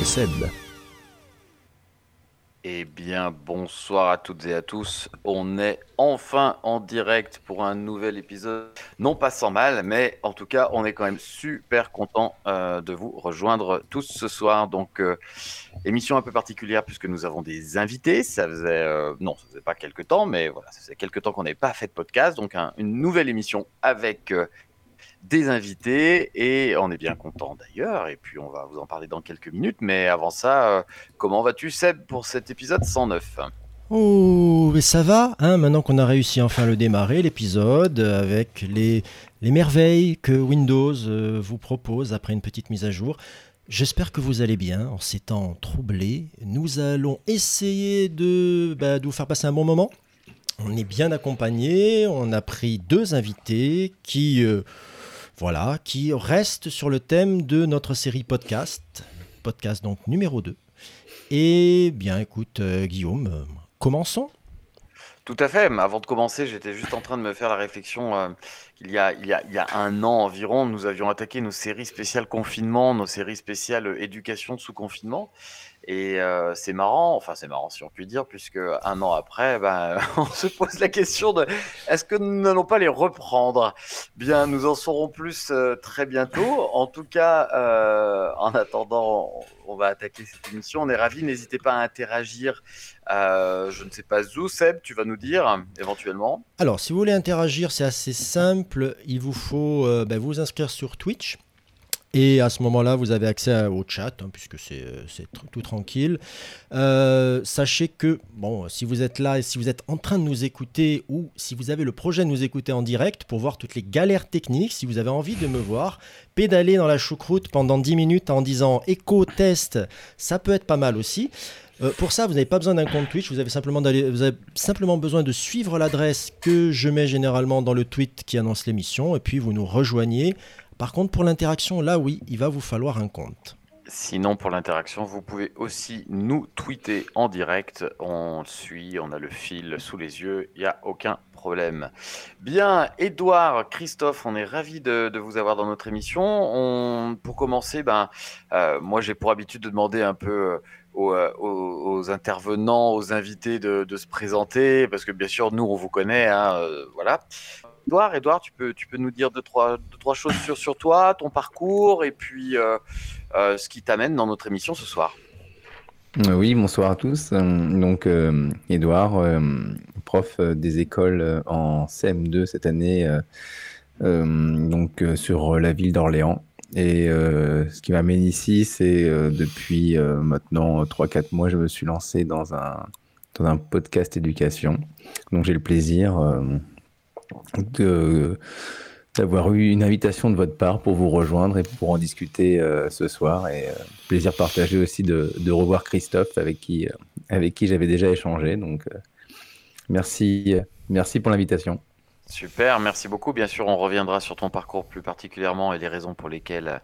Et Seb. Eh bien, bonsoir à toutes et à tous. On est enfin en direct pour un nouvel épisode. Non pas sans mal, mais en tout cas, on est quand même super content euh, de vous rejoindre tous ce soir. Donc, euh, émission un peu particulière puisque nous avons des invités. Ça faisait, euh, non, ça faisait pas quelques temps, mais voilà, ça faisait quelques temps qu'on n'avait pas fait de podcast. Donc, un- une nouvelle émission avec des invités et on est bien content d'ailleurs. Et puis, on va vous en parler dans quelques minutes. Mais avant ça, euh, comment vas-tu, Seb, pour cet épisode 109 Oh, mais ça va, hein, maintenant qu'on a réussi enfin à le démarrer, l'épisode, euh, avec les, les merveilles que Windows euh, vous propose après une petite mise à jour. J'espère que vous allez bien en ces temps troublés. Nous allons essayer de, bah, vous faire passer un bon moment. On est bien accompagné, on a pris deux invités qui, voilà, qui restent sur le thème de notre série podcast, podcast donc numéro 2. Et bien écoute, euh, Guillaume, commençons. Tout à fait. Avant de commencer, j'étais juste en train de me faire la réflexion euh, il y a un an environ, nous avions attaqué nos séries spéciales confinement, nos séries spéciales euh, éducation sous confinement. Et c'est marrant, enfin c'est marrant si on peut dire, puisque un an après, ben, on se pose la question de est-ce que nous n'allons pas les reprendre? Bien, nous en saurons plus très bientôt. En tout cas, en attendant, on, va attaquer cette émission. On est ravis. N'hésitez pas à interagir. Je ne sais pas où, Seb, tu vas nous dire éventuellement. Alors, si vous voulez interagir, c'est assez simple. Il vous faut ben, vous inscrire sur Twitch. Et à ce moment-là, vous avez accès au chat, hein, puisque c'est euh, tout tranquille. Euh, sachez que, bon, si vous êtes là et si vous êtes en train de nous écouter, ou si vous avez le projet de nous écouter en direct pour voir toutes les galères techniques, si vous avez envie de me voir pédaler dans la choucroute pendant 10 minutes en disant écho test, ça peut être pas mal aussi. Euh, pour ça, vous n'avez pas besoin d'un compte Twitch, vous avez, simplement vous avez simplement besoin de suivre l'adresse que je mets généralement dans le tweet qui annonce l'émission, et puis vous nous rejoignez. Par contre, pour l'interaction, là oui, il va vous falloir un compte. Sinon, pour l'interaction, vous pouvez aussi nous tweeter en direct. On suit, on a le fil sous les yeux, il n'y a aucun problème. Bien, Edouard, Christophe, on est ravis de, vous avoir dans notre émission. On, pour commencer, ben, euh, moi j'ai pour habitude de demander un peu euh, aux, euh, aux- intervenants, aux invités de, se présenter, parce que bien sûr, nous, on vous connaît, hein, voilà. Edouard, Edouard, tu peux, tu peux nous dire deux, trois, deux, trois choses sur, sur toi, ton parcours, et puis... euh, euh, ce qui t'amène dans notre émission ce soir. Euh, Oui, bonsoir à tous. Donc, Edouard, prof des écoles en CM2 cette année, donc sur la ville d'Orléans. Et ce qui m'amène ici, c'est depuis maintenant 3-4 mois, je me suis lancé dans un, dans un podcast éducation. Donc, j'ai le plaisir de d'avoir eu une invitation de votre part pour vous rejoindre et pour en discuter euh, ce soir. Et euh, plaisir partagé aussi de, revoir Christophe avec qui, euh, avec qui j'avais déjà échangé. Donc, euh, merci, euh, merci pour l'invitation. Super, merci beaucoup. Bien sûr, on reviendra sur ton parcours plus particulièrement et les raisons pour lesquelles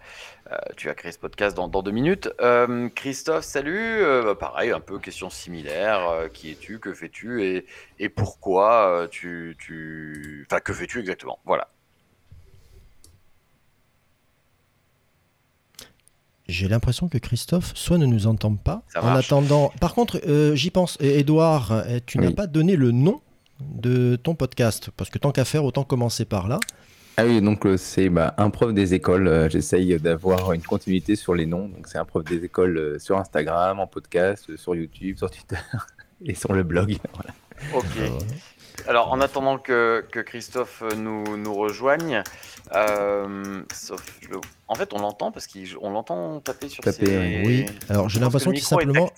euh, tu as créé ce podcast dans, dans deux minutes. Euh, Christophe, salut. Euh, bah, pareil, un peu question similaire. Euh, qui es-tu Que fais-tu et, et pourquoi euh, tu, tu... Enfin, que fais-tu exactement? Voilà. J'ai l'impression que Christophe soit ne nous entend pas. Ça en marche. attendant, par contre, euh, j'y pense. Edouard, euh, tu n'as pas donné le nom de ton podcast, parce que tant qu'à faire, autant commencer par là. Ah oui, donc euh, c'est bah, un prof des écoles. Euh, J'essaye d'avoir une continuité sur les noms. Donc, c'est un prof des écoles euh, sur Instagram, en podcast, sur YouTube, sur Twitter et sur le blog. Voilà. Ok. Euh, Alors, en attendant que, que Christophe nous, nous rejoigne, euh, sauf le- en fait, on l'entend parce qu'on l'entend taper sur Taper, ses... oui. Alors, j'ai l'impression qu'il simplement,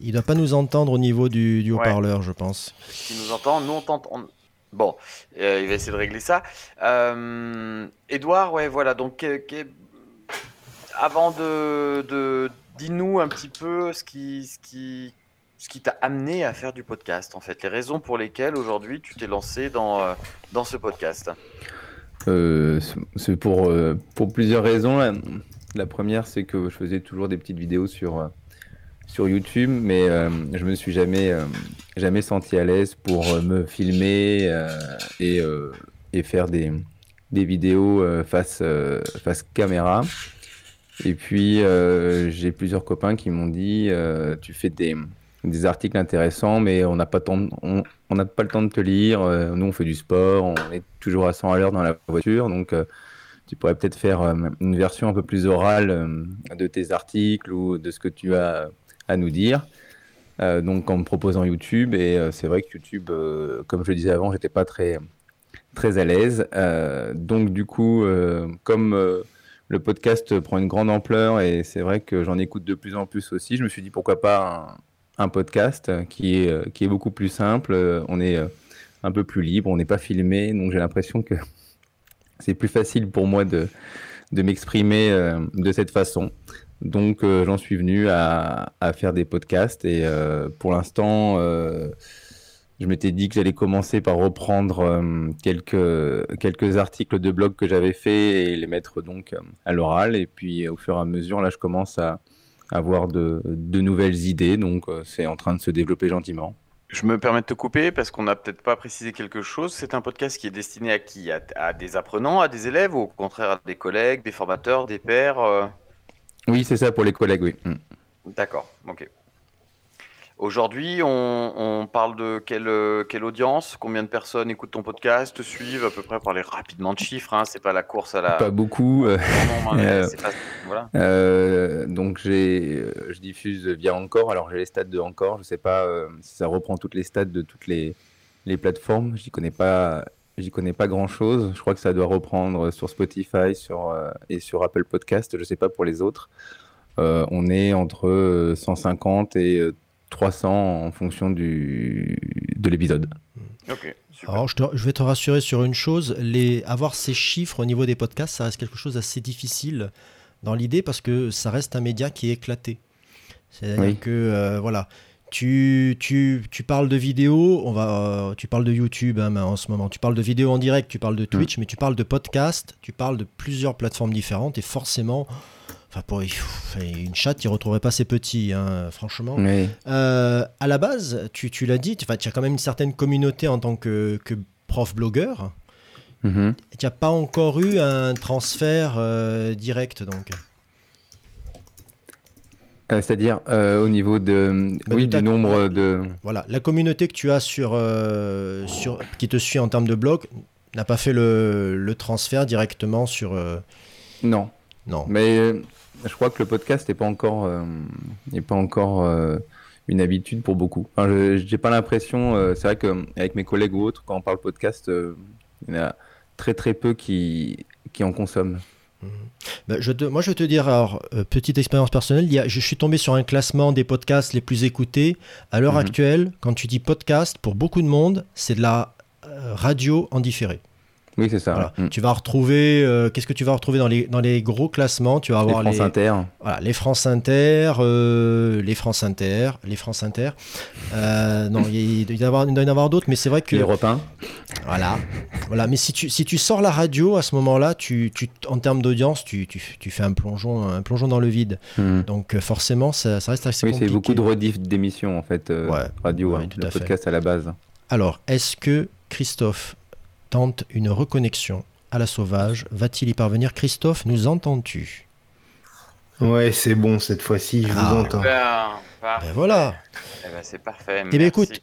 il ne doit pas nous entendre au niveau du, du Ouais. haut-parleur, je pense. qui nous entend. Nous, on t'entend. on- Bon, euh, il va essayer de régler ça. Euh, Edouard, ouais, voilà. Donc, que- avant de, de dis-nous un petit peu ce qui, ce qui, ce qui t'a amené à faire du podcast, en fait, les raisons pour lesquelles aujourd'hui tu t'es lancé dans, euh, dans ce podcast. Euh, c'est pour, euh, pour plusieurs raisons. La, la première, c'est que je faisais toujours des petites vidéos sur, sur YouTube, mais je me suis jamais, jamais senti à l'aise pour me filmer et, et faire des, des vidéos face, face caméra. Et puis, j'ai plusieurs copains qui m'ont dit Tu fais des, des articles intéressants, mais on n'a pas, le temps de te lire. Euh, nous, on fait du sport, on est toujours à 100 à l'heure dans la voiture. Donc, euh, tu pourrais peut-être faire euh, une version un peu plus orale de tes articles ou de ce que tu as à nous dire. Donc, en me proposant YouTube. Et c'est vrai que YouTube, comme je le disais avant, j'étais pas très, très à l'aise. Donc, du coup, comme. le podcast prend une grande ampleur et c'est vrai que j'en écoute de plus en plus aussi. Je me suis dit pourquoi pas un podcast qui est, euh, qui est beaucoup plus simple. Euh, On est euh, un peu plus libre, on n'est pas filmé, donc j'ai l'impression que c'est plus facile pour moi de, de m'exprimer euh, de cette façon. Donc euh, j'en suis venu à, à faire des podcasts et euh, pour l'instant, euh, je m'étais dit que j'allais commencer par reprendre euh, quelques, quelques articles de blog que j'avais fait et les mettre donc euh, à l'oral. Et puis au fur et à mesure, là, je commence à avoir de, de nouvelles idées. Donc euh, c'est en train de se développer gentiment. Je me permets de te couper parce qu'on n'a peut-être pas précisé quelque chose. C'est un podcast qui est destiné à qui? À, à des apprenants, à des élèves, ou au contraire à des collègues, des formateurs, des pairs euh? Oui, c'est ça pour les collègues, oui. Mm. D'accord, ok. Aujourd'hui, on, on parle de quelle, euh, quelle audience? Combien de personnes écoutent ton podcast, te suivent À peu près? Parler rapidement de chiffres, hein, c'est pas la course à la. Pas beaucoup. euh, Non, non, Euh, pas- Voilà. Euh, donc je diffuse via Encore. Alors j'ai les stats de Encore. Je sais pas euh, si ça reprend toutes les stats de toutes les, les plateformes. J'y connais pas, j'y connais pas grand chose. Je crois que ça doit reprendre sur Spotify, sur et sur Apple Podcast. Je sais pas pour les autres. On est entre euh, 150 et 300 en fonction du de l'épisode. Alors, je, te- je vais te rassurer sur une chose, les, avoir ces chiffres au niveau des podcasts, ça reste quelque chose d'assez difficile dans l'idée parce que ça reste un média qui est éclaté. C'est-à-dire Oui. que, euh, voilà, tu, tu, tu parles de vidéo, on va, euh, tu parles de YouTube hein, en ce moment, tu parles de vidéo en direct, tu parles de Twitch, mais tu parles de podcast, tu parles de plusieurs plateformes différentes et forcément, enfin, pour une chatte, il ne retrouverait pas ses petits, hein, franchement. Oui. Euh, à la base, tu, tu l'as dit, tu as quand même une certaine communauté en tant que, que prof blogueur. Mhm. Tu n'as pas encore eu un transfert euh, direct, donc. Euh, C'est-à-dire au niveau de, Bah, oui, du nombre de. Voilà, la communauté que tu as sur, sur qui te suit en termes de blog n'a pas fait le, le transfert directement sur. Non. non. Mais je crois que le podcast n'est pas encore, euh, n'est pas encore euh, une habitude pour beaucoup. Enfin, je n'ai pas l'impression, euh, c'est vrai qu'avec mes collègues ou autres, quand on parle podcast, euh, il y en a très très peu qui, qui en consomment. Ben, je te- moi, je vais te dire, alors, euh, petite expérience personnelle, il y a- je suis tombé sur un classement des podcasts les plus écoutés. À l'heure Mhm. actuelle, quand tu dis podcast, pour beaucoup de monde, c'est de la euh, radio en différé. Oui, c'est ça. Voilà. Mm. Tu vas retrouver, euh, qu'est-ce que tu vas retrouver dans les, dans les gros classements? Tu vas Les avoir France les, Inter. voilà, les France Inter, euh, les France Inter, les France Inter. Euh, non, il, doit y en avoir, il doit y en avoir d'autres, mais c'est vrai que Les repas. voilà, voilà. Mais si tu si tu sors la radio à ce moment-là, tu, tu en termes d'audience, tu, tu, tu fais un plongeon un plongeon dans le vide. Mm. Donc euh, forcément, ça, ça reste assez Oui, c'est compliqué. beaucoup de rediff d'émissions en fait, euh, Ouais, radio, ouais, hein, tout le à fait. podcast à la base. Alors, est-ce que Christophe tente une reconnexion à la sauvage Va-t-il y parvenir Christophe, nous entends-tu? Ouais, c'est bon, cette fois-ci, je Ah. vous entends. Ben. Ben voilà. Eh ben, c'est parfait. Eh bien, merci. écoute,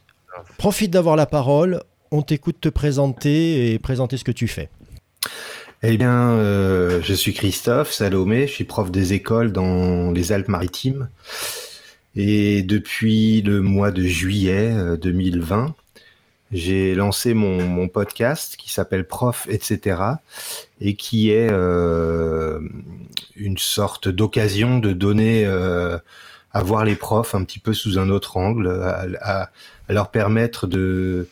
Profite d'avoir la parole. On t'écoute te présenter et présenter ce que tu fais. Eh bien, euh, je suis Christophe Salomé, je suis prof des écoles dans les Alpes-Maritimes. Et depuis le mois de juillet euh, 2020, j'ai lancé mon, mon podcast qui s'appelle Prof, etc. et qui est euh, une sorte d'occasion de donner euh, à voir les profs un petit peu sous un autre angle, à, à- leur permettre de,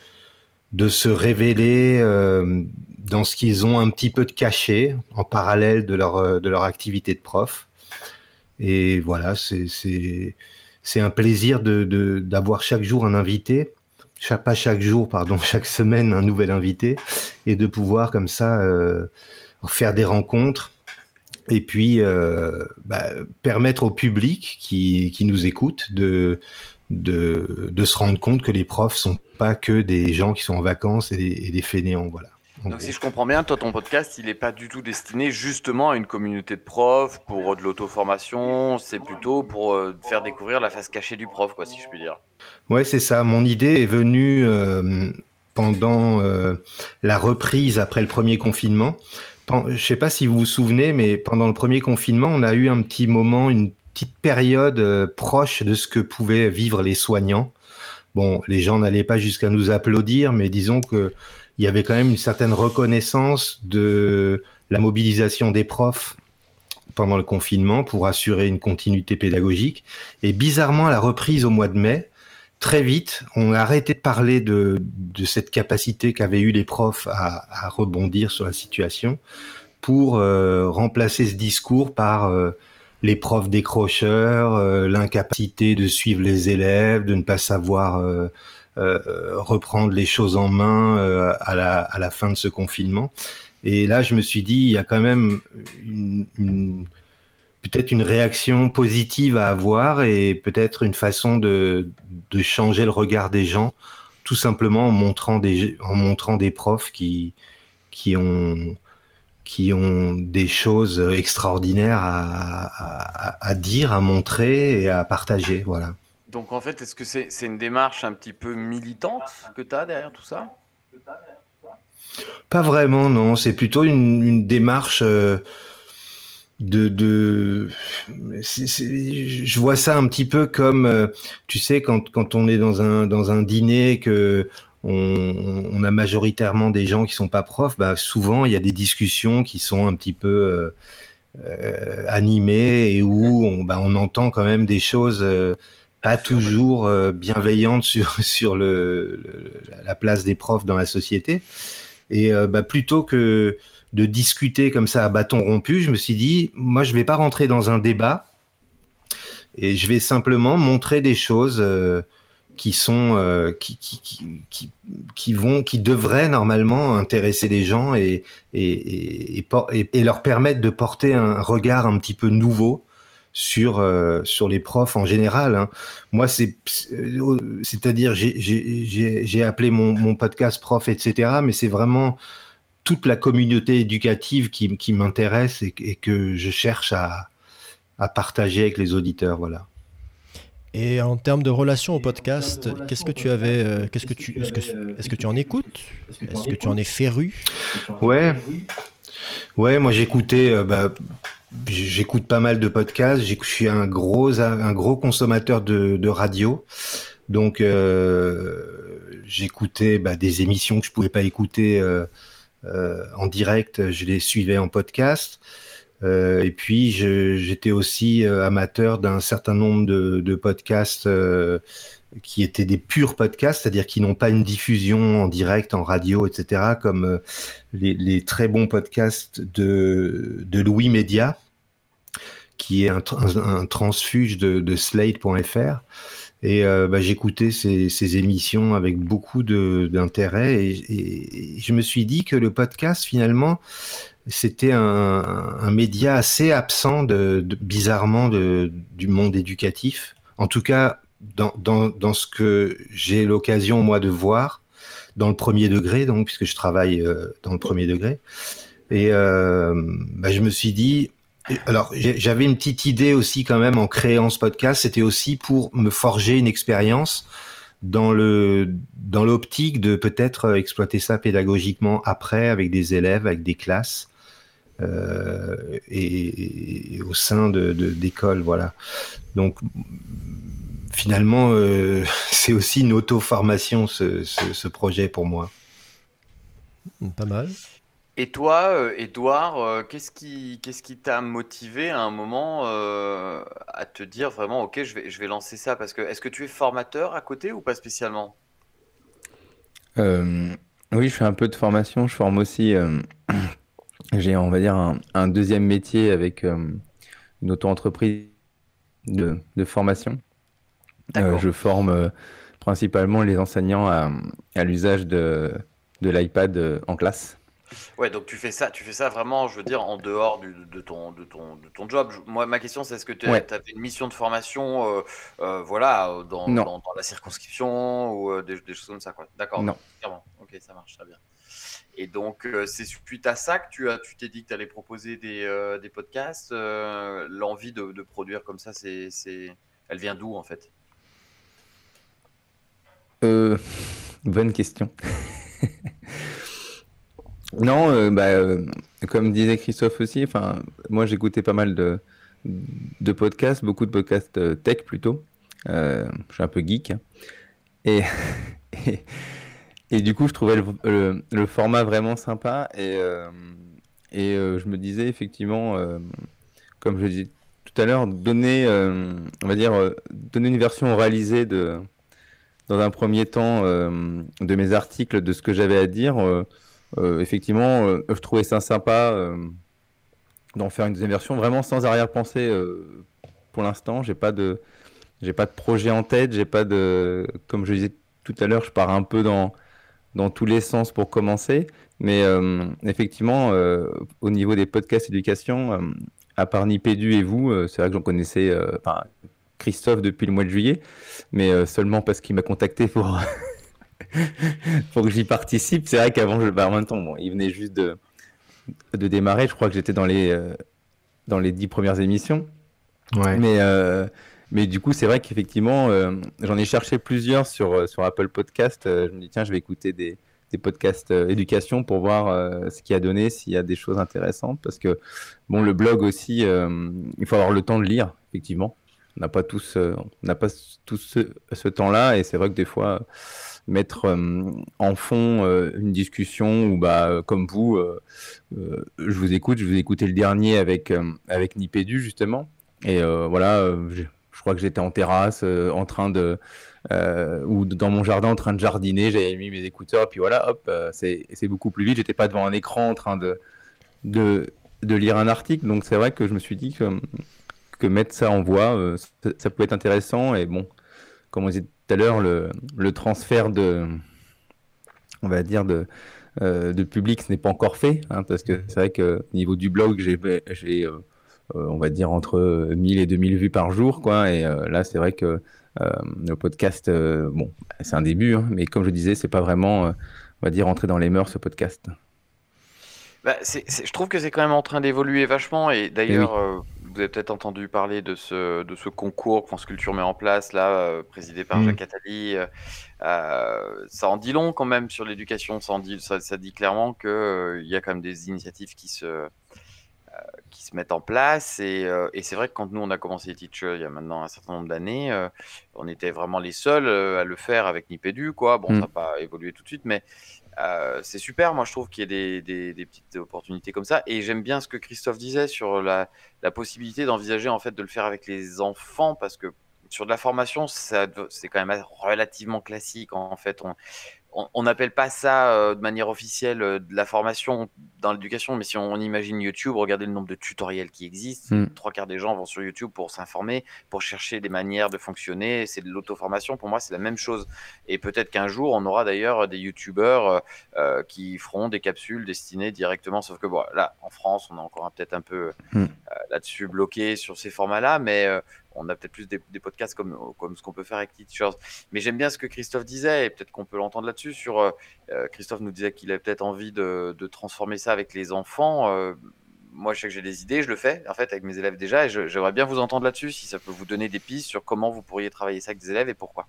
de se révéler euh, dans ce qu'ils ont un petit peu de caché en parallèle de leur, euh, de leur activité de prof. Et voilà, c'est un plaisir d'avoir de, chaque jour un invité, chaque, pas chaque jour, pardon, chaque semaine un nouvel invité, et de pouvoir comme ça euh, faire des rencontres et puis euh, bah, permettre au public qui, qui nous écoute de, de, se rendre compte que les profs sont pas que des gens qui sont en vacances et des, et des fainéants. Voilà. Donc, si je comprends bien, toi, ton podcast, il n'est pas du tout destiné justement à une communauté de profs pour de l'auto-formation. C'est plutôt pour euh, faire découvrir la face cachée du prof, quoi, si je puis dire. Ouais, c'est ça. Mon idée est venue euh, pendant euh, la reprise après le premier confinement. Je ne sais pas si vous vous souvenez, mais pendant le premier confinement, on a eu un petit moment, une petite période euh, proche de ce que pouvaient vivre les soignants. Bon, les gens n'allaient pas jusqu'à nous applaudir, mais disons que il y avait quand même une certaine reconnaissance de la mobilisation des profs pendant le confinement pour assurer une continuité pédagogique. Et bizarrement, à la reprise au mois de mai, très vite, on a arrêté de parler de, de cette capacité qu'avaient eu les profs à, à, rebondir sur la situation pour euh, remplacer ce discours par euh, les profs décrocheurs, euh, l'incapacité de suivre les élèves, de ne pas savoir reprendre les choses en main euh, à, la, fin de ce confinement. Et là, je me suis dit, il y a quand même peut-être une réaction positive à avoir et peut-être une façon de, changer le regard des gens, tout simplement en montrant des, profs qui, ont, des choses extraordinaires à, à, à dire, à montrer et à partager. Voilà. Donc en fait, est-ce que c'est est une démarche un petit peu militante que tu as derrière tout ça? Pas vraiment, non. C'est plutôt une, démarche euh, de... je vois ça un petit peu comme, euh, tu sais, quand, on est dans un, dîner que on, a majoritairement des gens qui sont pas profs, bah souvent il y a des discussions qui sont un petit peu euh, animées et où on, bah, on entend quand même des choses pas toujours euh, bienveillante sur sur le, le, la place des profs dans la société. Et euh, bah, plutôt que de discuter comme ça à bâton rompu, je me suis dit, moi, je vais pas rentrer dans un débat et je vais simplement montrer des choses euh, qui sont qui, qui, qui, qui, vont qui devraient normalement intéresser les gens et et, et, et, et leur permettre de porter un regard un petit peu nouveau sur euh, sur les profs en général. Hein. Moi, c'est c'est-à-dire j'ai appelé mon, mon podcast prof, etc. Mais c'est vraiment toute la communauté éducative qui, qui m'intéresse et, et, que je cherche à, à partager avec les auditeurs. Voilà. Et en termes de relation au podcast, qu'est-ce que tu avais, euh, qu'est-ce que tu, est-ce que, est-ce que tu en écoutes, est-ce que tu en es féru? Ouais, ouais, moi j'écoutais, euh, bah, j'écoute pas mal de podcasts. Je suis un gros, un gros consommateur de, radio. Donc, euh, j'écoutais bah, des émissions que je pouvais pas écouter euh, en direct. Je les suivais en podcast. Et puis, j'étais aussi amateur d'un certain nombre de, podcasts qui étaient des purs podcasts, c'est-à-dire qui n'ont pas une diffusion en direct, en radio, etc., comme euh, les, très bons podcasts de, de Louis Média, qui est un, transfuge de, Slate.fr. Et euh, bah, j'écoutais ces, émissions avec beaucoup d'intérêt et, je me suis dit que le podcast, finalement, c'était un, média assez absent, de, bizarrement, du monde éducatif. En tout cas, dans, dans, dans ce que j'ai l'occasion, moi, de voir, dans le premier degré, donc, puisque je travaille euh, dans le premier degré. Et euh, bah, je me suis dit, alors j'avais une petite idée aussi quand même en créant ce podcast, c'était aussi pour me forger une expérience dans le dans l'optique de peut-être exploiter ça pédagogiquement après avec des élèves, avec des classes euh, et, et, au sein de d'écoles, voilà. Donc finalement, euh, c'est aussi une auto-formation ce, ce, ce, projet pour moi. Pas mal. Et toi, Edouard, euh, qu'est-ce qui qu'est-ce qui t'a motivé à un moment euh, à te dire vraiment, ok, je vais je vais lancer ça? Parce que est-ce que tu es formateur à côté ou pas spécialement? Euh, Oui, je fais un peu de formation. Je forme aussi. Euh, j'ai on va dire un, un, deuxième métier avec euh, une auto-entreprise de, de formation. Euh, je forme euh, principalement les enseignants à, à l'usage de, de l'iPad euh, en classe. Ouais, donc tu fais ça, tu fais ça vraiment, je veux dire, en dehors du- de, ton, de, ton, de ton job. Je- moi, ma question, c'est est-ce que tu Ouais. as une mission de formation, euh, euh, voilà, dans, Non. dans, dans la circonscription ou euh, des, des choses comme ça, quoi. D'accord. Non. Clairement. Ok, ça marche très bien. Et donc, c'est suite à ça que tu as, tu t'es dit que tu allais proposer des, des podcasts. L'envie de, de produire comme ça, c'est, c'est, elle vient d'où en fait? Euh, bonne question. non, euh, bah, euh, comme disait Christophe aussi, enfin, moi j'écoutais pas mal de, de podcasts, beaucoup de podcasts euh, tech plutôt. Je suis un peu geek. hein. Et, et, du coup, je trouvais le, le- format vraiment sympa. Et, et je me disais effectivement, comme je disais tout à l'heure, donner, on va dire, donner une version réalisée de dans un premier temps euh, de mes articles, de ce que j'avais à dire. euh, euh, effectivement, je trouvais ça sympa d'en faire une deuxième version, vraiment sans arrière-pensée. pour l'instant, j'ai pas de, j'ai pas de projet en tête, j'ai pas de, comme je disais tout à l'heure, je pars un peu dans dans tous les sens pour commencer. Mais effectivement, au niveau des podcasts éducation, à part Nipédu et vous, c'est vrai que j'en connaissais, Christophe depuis le mois de juillet, mais euh, seulement parce qu'il m'a contacté pour, pour que j'y participe. C'est vrai qu'avant, je, bah, en même temps, bon, il venait juste de, de démarrer. Je crois que j'étais dans les, euh, dans les dix premières émissions. Ouais. Mais, euh, mais du coup, c'est vrai qu'effectivement, euh, j'en ai cherché plusieurs sur, sur Apple Podcast. Euh, je me dis, tiens, je vais écouter des, des podcasts éducation pour voir ce qu'il a donné, s'il y a des choses intéressantes. Parce que, bon, le blog aussi, il faut avoir le temps de lire, effectivement. On n'a pas tous, euh, n'a pas ce, temps-là. Et c'est vrai que des fois, mettre euh, en fond euh, une discussion où, bah, comme vous, je vous écoute, je vous ai écouté le dernier avec, avec Nipédu, justement. Et voilà, je, crois que j'étais en terrasse, en train de. ou dans mon jardin en train de jardiner, j'avais mis mes écouteurs, puis voilà, hop, c'est c'est beaucoup plus vite. J'étais pas devant un écran en train de, de, de lire un article, donc c'est vrai que je me suis dit que, que mettre ça en voix, euh, ça, ça pouvait être intéressant. Et bon, comme on disait tout à l'heure, le, le transfert de. On va dire de. euh, de public, ce n'est pas encore fait, hein, parce que c'est vrai que au niveau du blog, j'ai, euh, on va dire entre 1000 et 2000 vues par jour, quoi. Et euh, là, c'est vrai que euh, le podcast, bon, c'est un début, hein, mais comme je disais, c'est pas vraiment, on va dire, entrer dans les mœurs ce podcast. Bah, je trouve que c'est quand même en train d'évoluer vachement et d'ailleurs euh, vous avez peut-être entendu parler de ce, de ce concours que France Culture met en place là, euh, présidé par Mm. Jacques Attali. euh, euh, ça en dit long quand même sur l'éducation, ça, en dit, ça, ça dit clairement qu'il y a quand même des initiatives qui se, qui se mettent en place et, et c'est vrai que quand nous on a commencé les teachers il y a maintenant un certain nombre d'années, on était vraiment les seuls à le faire avec Nipédu quoi. Bon, Mm. ça n'a pas évolué tout de suite, mais euh, c'est super, moi je trouve qu'il y ait des, petites opportunités comme ça. Et j'aime bien ce que Christophe disait sur la, possibilité d'envisager en fait de le faire avec les enfants parce que sur de la formation, c'est quand même relativement classique. En fait, on- n'appelle pas ça euh, de manière officielle euh, de la formation dans l'éducation, mais si on, imagine YouTube, regardez le nombre de tutoriels qui existent. Mm. Trois quarts des gens vont sur YouTube pour s'informer, pour chercher des manières de fonctionner. C'est de l'auto-formation. Pour moi, c'est la même chose. Et peut-être qu'un jour, on aura d'ailleurs des YouTubeurs euh, qui feront des capsules destinées directement. Sauf que bon, là, en France, on est encore peut-être un peu Mm. là-dessus bloqué sur ces formats-là, mais on a peut-être plus des, podcasts comme, comme ce qu'on peut faire avec Teachers. Mais j'aime bien ce que Christophe disait, et peut-être qu'on peut l'entendre là-dessus. Sur euh, euh, Christophe nous disait qu'il avait peut-être envie de, transformer ça avec les enfants. Euh, moi, je sais que j'ai des idées, je le fais en fait avec mes élèves déjà, et j'aimerais bien vous entendre là-dessus, si ça peut vous donner des pistes sur comment vous pourriez travailler ça avec des élèves et pourquoi.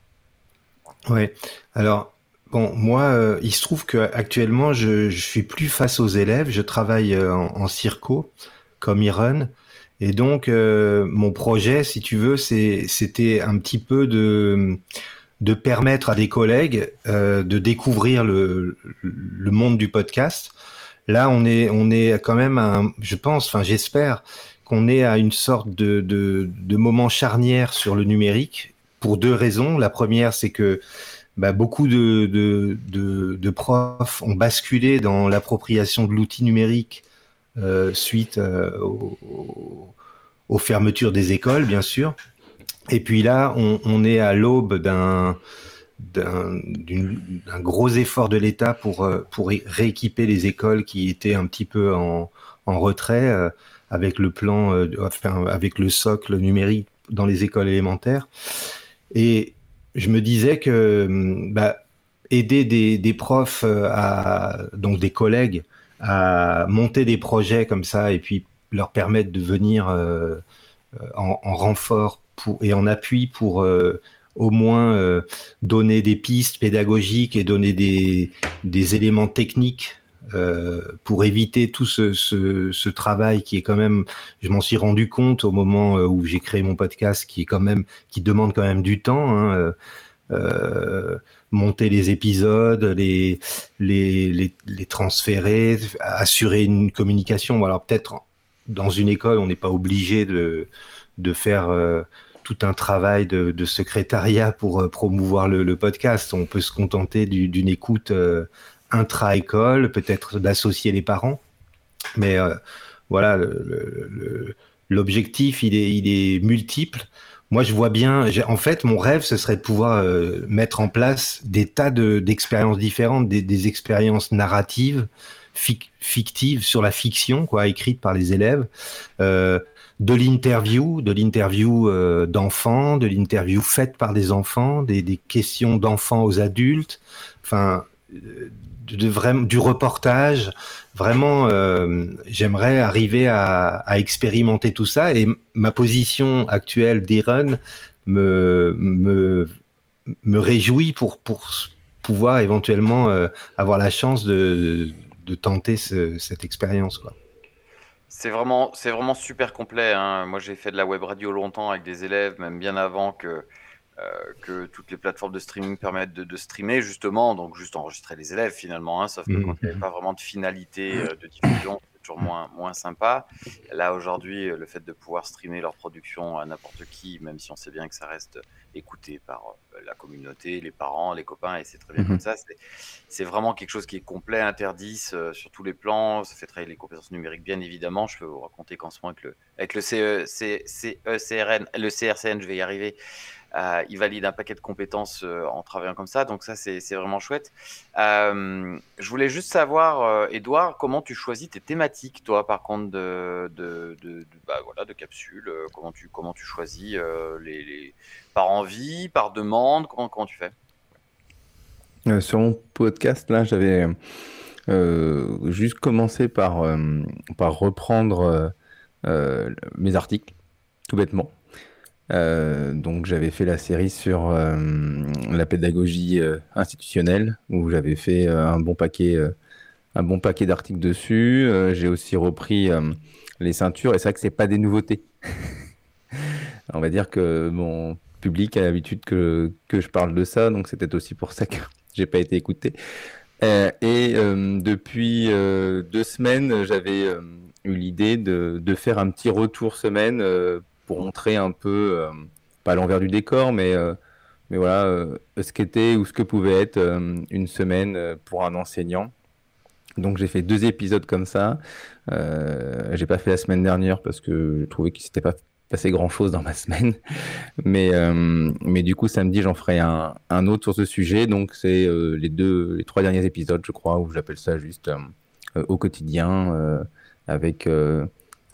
Ouais. Alors, bon, moi, il se trouve que actuellement, je, je suis plus face aux élèves. Je travaille en, en circo, comme Iron. Et donc, euh, mon projet, si tu veux, c'était un petit peu de, de permettre à des collègues euh, de découvrir le, le monde du podcast. Là, on est, on est quand même, à un, je pense, enfin, j'espère qu'on est à une sorte de, de, de moment charnière sur le numérique pour deux raisons. La première, c'est que bah, beaucoup de, de, de, de profs ont basculé dans l'appropriation de l'outil numérique suite euh, au- au- aux fermetures des écoles, bien sûr. Et puis là, on, est à l'aube d'un gros effort de l'État pour, euh, rééquiper les écoles qui étaient un petit peu en, retrait euh, avec le plan, euh, avec le socle numérique dans les écoles élémentaires. Et je me disais que bah, aider des, profs, euh, donc des collègues, à monter des projets comme ça et puis leur permettre de venir euh, euh, en, en renfort pour, et en appui pour euh, au moins euh, donner des pistes pédagogiques et donner des, des éléments techniques euh, pour éviter tout ce, ce, ce travail qui est quand même, je m'en suis rendu compte au moment euh, où j'ai créé mon podcast, qui est quand même, qui demande quand même du temps. Hein, monter les épisodes, les, les, les, les transférer, assurer une communication. Alors peut-être dans une école, on n'est pas obligé de, de faire euh, tout un travail de, de secrétariat pour euh, promouvoir le, podcast. On peut se contenter du- d'une écoute euh, intra-école, peut-être d'associer les parents. Mais voilà, l'objectif, il est, il est multiple. Moi, je vois bien. En fait, mon rêve, ce serait de pouvoir euh, mettre en place des tas de- d'expériences différentes, des, expériences narratives, fic- fictives sur la fiction, quoi, écrites par les élèves, euh, de l'interview, de l'interview euh, d'enfants, de l'interview faite par des enfants, des, questions d'enfants aux adultes, enfin, du reportage. Vraiment, euh, j'aimerais arriver à, expérimenter tout ça et ma position actuelle d'Iron me, me, réjouit pour, pouvoir éventuellement euh, avoir la chance de, tenter ce- cette expérience. C'est vraiment, vraiment super complet. hein. Moi, j'ai fait de la web radio longtemps avec des élèves, même bien avant que, que toutes les plateformes de streaming permettent de, de streamer, justement. Donc, juste enregistrer les élèves, finalement. hein. sauf que Mhm. quand il n'y avait pas vraiment de finalité euh, de diffusion, c'est toujours moins, moins sympa. Là, aujourd'hui, euh, le fait de pouvoir streamer leur production à n'importe qui, même si on sait bien que ça reste écouté par euh, la communauté, les parents, les copains, et c'est très bien Mhm. comme ça, c'est- vraiment quelque chose qui est complet, interdit euh, sur tous les plans. Ça fait travailler les compétences numériques, bien évidemment. Je peux vous raconter qu'en ce moment, avec le, avec le CE, C- CECRN, le CRCN, je vais y arriver, euh, il valide un paquet de compétences euh, en travaillant comme ça. Donc ça, c'est vraiment chouette. Euh, je voulais juste savoir, Edouard, comment tu choisis tes thématiques, toi, par contre, de, de, bah, voilà, de capsules. comment, tu, comment tu choisis les, par envie, par demande Comment, comment tu fais? Sur mon podcast, là, j'avais juste commencé par, par reprendre mes articles, tout bêtement. Euh, donc, j'avais fait la série sur euh, la pédagogie euh, institutionnelle, où j'avais fait un bon paquet, un bon paquet d'articles dessus. J'ai aussi repris les ceintures, et c'est vrai que c'est pas des nouveautés. On va dire que mon public a l'habitude que, que je parle de ça, donc peut-être aussi pour ça que j'ai pas été écouté. Et depuis deux semaines, j'avais eu l'idée de, de faire un petit retour semaine pour montrer un peu, euh, pas l'envers du décor, mais, euh, mais voilà, euh, ce qu'était ou ce que pouvait être une semaine pour un enseignant. Donc j'ai fait deux épisodes comme ça. Euh, j'ai pas fait la semaine dernière parce que je trouvais qu'il s'était pas passé grand chose dans ma semaine. Mais, mais du coup, samedi, j'en ferai un, un autre sur ce sujet. Donc, c'est les deux, les trois derniers épisodes, je crois, où j'appelle ça juste au quotidien, avec,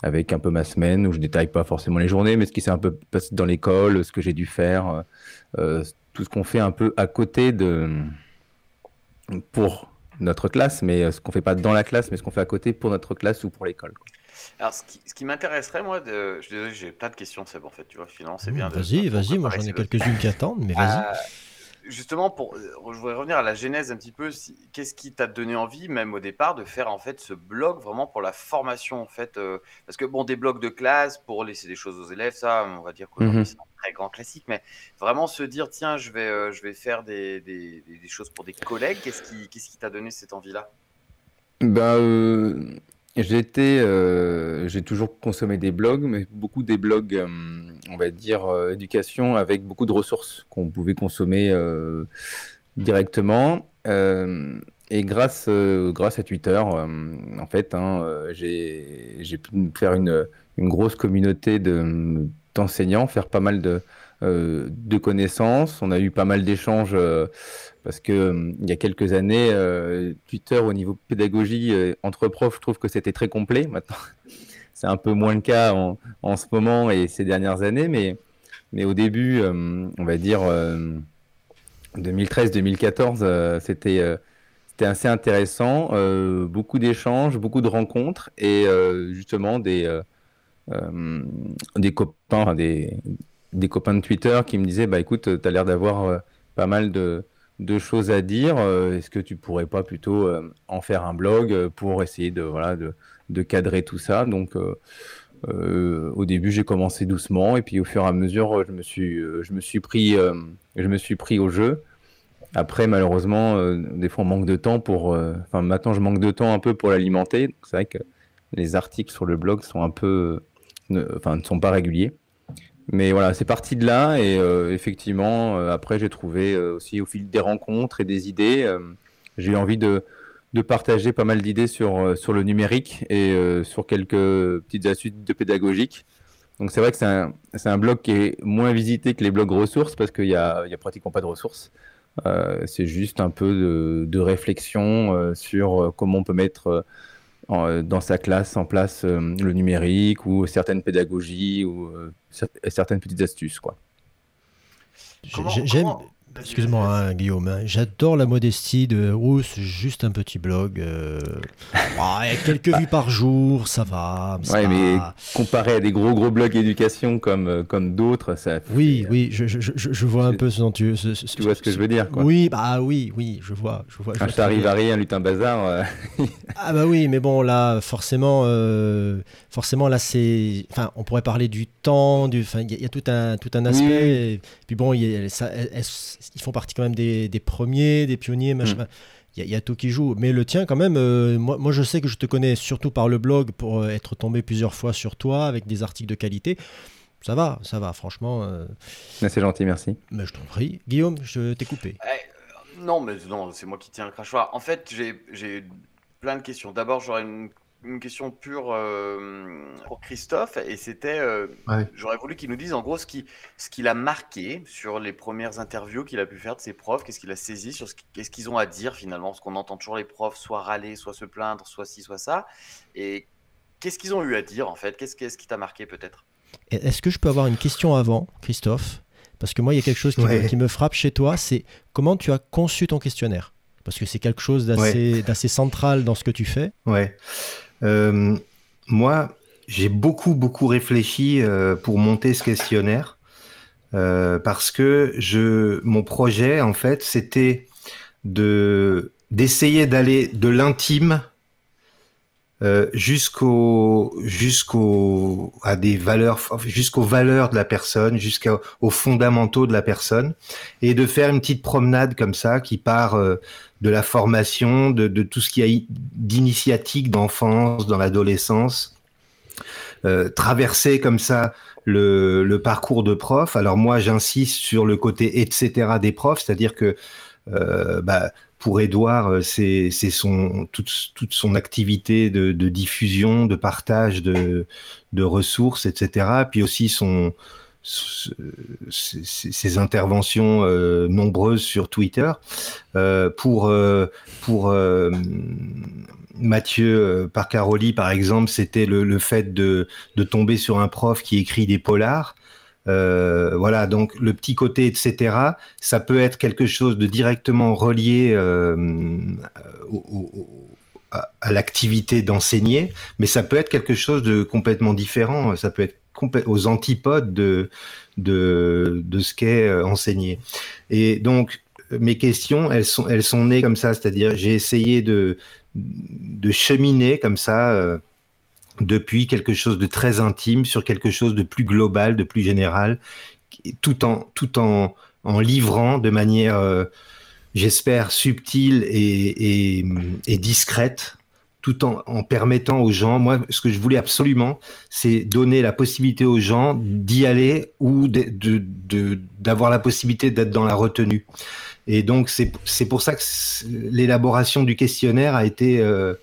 avec un peu ma semaine, où je détaille pas forcément les journées, mais ce qui s'est un peu passé dans l'école, ce que j'ai dû faire, euh, tout ce qu'on fait un peu à côté de pour notre classe, mais euh, ce qu'on fait pas dans la classe, mais ce qu'on fait à côté pour notre classe ou pour l'école. Alors, ce qui, ce qui m'intéresserait, moi, de... je suis désolé, j'ai plein de questions, c'est bon, en fait, tu vois, finalement, c'est bien. Vas-y, vas-y, moi j'en ai quelques-unes qui attendent, mais vas-y. Justement, pour, euh, je voudrais revenir à la genèse un petit peu. si- Qu'est-ce qui t'a donné envie, même au départ, de faire en fait ce blog vraiment pour la formation, en fait, euh, parce que bon, des blogs de classe pour laisser des choses aux élèves, ça, on va dire qu'aujourd'hui Mhm. c'est un très grand classique, mais vraiment se dire, tiens, je vais, euh, je vais faire des, des- des- choses pour des collègues. Qu'est-ce qui, qu'est-ce qui t'a donné cette envie-là? Bah, euh, j'ai toujours consommé des blogs, mais beaucoup des blogs, euh, on va dire, euh, éducation avec beaucoup de ressources qu'on pouvait consommer directement. Et grâce, grâce à Twitter, en fait, hein, j'ai, pu faire une, grosse communauté de, enseignant, faire pas mal de, de connaissances. On a eu pas mal d'échanges parce que il y a quelques années, Twitter au niveau pédagogie entre profs, je trouve que c'était très complet. Maintenant, c'est un peu moins le cas en, en, ce moment et ces dernières années, mais, au début, on va dire 2013-2014, c'était c'était assez intéressant, euh, beaucoup d'échanges, beaucoup de rencontres et euh, justement des, euh, des copains, des, des, copains de Twitter qui me disaient bah écoute, tu as l'air d'avoir pas mal de, choses à dire. Est-ce que tu pourrais pas plutôt en faire un blog pour essayer de voilà de, cadrer tout ça? Donc au début, j'ai commencé doucement et puis au fur et à mesure, je me suis je me suis pris je me suis pris au jeu. Après, malheureusement, euh, des fois, on manque de temps pour. Euh, enfin, maintenant, je manque de temps un peu pour l'alimenter. C'est vrai que les articles sur le blog sont un peu. Enfin, ne sont pas réguliers. Mais voilà, c'est parti de là. Et euh, effectivement, après, j'ai trouvé aussi au fil des rencontres et des idées, j'ai eu envie de, de, partager pas mal d'idées sur, sur le numérique et sur quelques petites astuces de pédagogique. Donc, c'est vrai que c'est un, un, blog qui est moins visité que les blogs ressources parce qu'il n'y a, a pratiquement pas de ressources. Euh, c'est juste un peu de, réflexion euh, sur euh, comment on peut mettre dans sa classe en place le numérique ou certaines pédagogies ou certaines petites astuces. Quoi. J'aime, Excuse-moi, hein, Guillaume. Hein. J'adore la modestie de Rousse, juste un petit blog. Euh... quelques vues par jour, ça va. ouais, mais comparé à des gros gros blogs éducation comme, euh, comme d'autres, ça. Oui, oui, je, je, je, vois un peu ce dont tu. tu vois ce que je veux dire, quoi. Oui, bah oui, oui, je vois. Je vois, je t'arrive à rien, lutin bazar. Euh. ah bah oui, mais bon, là, forcément, euh, forcément, là, c'est. Enfin, on pourrait parler du temps, du. Enfin, il y, a tout un, tout un aspect. Et puis bon, y a, ça, ils font partie quand même des, premiers, des pionniers, machin. Il y, a tout qui joue. Mais le tien, quand même, euh, moi, moi, je sais que je te connais surtout par le blog pour euh, être tombé plusieurs fois sur toi avec des articles de qualité. Ça va, ça va, franchement. Euh... C'est gentil, merci. Mais je t'en prie. Guillaume, je t'ai coupé. Eh, non, mais non, c'est moi qui tiens le crachoir. En fait, j'ai plein de questions. D'abord, j'aurais une une question pure euh, pour Christophe, et c'était, euh, j'aurais voulu qu'il nous dise en gros ce qui, ce qu'il a marqué sur les premières interviews qu'il a pu faire de ses profs, qu'est-ce qu'il a saisi sur ce qu'est-ce qu'ils ont à dire finalement, parce qu'on entend toujours les profs soit râler, soit se plaindre, soit ci, soit ça, et qu'est-ce qu'ils ont eu à dire en fait, qu'est-ce, qu'est-ce qui t'a marqué peut-être? Est-ce que je peux avoir une question avant, Christophe? Parce que moi, il y a quelque chose qui, me, qui me frappe chez toi, c'est comment tu as conçu ton questionnaire? Parce que c'est quelque chose d'assez, d'assez central dans ce que tu fais. Ouais. Euh, moi, j'ai beaucoup, beaucoup réfléchi euh, pour monter ce questionnaire euh, parce que je, mon projet, en fait, c'était de, d'essayer d'aller de l'intime jusqu'au jusqu'au à des valeurs jusqu'aux valeurs de la personne jusqu'aux fondamentaux de la personne et de faire une petite promenade comme ça qui part de la formation, de, tout ce qui a d'initiatique d'enfance, dans l'adolescence, euh, traverser comme ça le, parcours de prof. Alors moi, j'insiste sur le côté etc. des profs, c'est-à-dire que euh, bah, pour Edouard, c'est son toute, son activité de, diffusion, de partage de, ressources, etc. Puis aussi son ces interventions euh, nombreuses sur Twitter. Euh, pour euh, pour Mathieu Parcaroli, par exemple, c'était le, fait de tomber sur un prof qui écrit des polars. Voilà, donc le petit côté, etc., ça peut être quelque chose de directement relié au, à, l'activité d'enseigner, mais ça peut être quelque chose de complètement différent. Ça peut être aux antipodes de, de, ce qu'est euh, enseigné. Et donc, mes questions, elles sont, elles sont nées comme ça, c'est-à-dire j'ai essayé de, de cheminer comme ça euh, depuis quelque chose de très intime sur quelque chose de plus global, de plus général, tout en, tout en, en livrant de manière, euh, j'espère, subtile et, et, discrète tout en, permettant aux gens, moi, ce que je voulais absolument, c'est donner la possibilité aux gens d'y aller ou d'avoir la possibilité d'être dans la retenue. Et donc, c'est pour ça que l'élaboration du questionnaire a été, euh,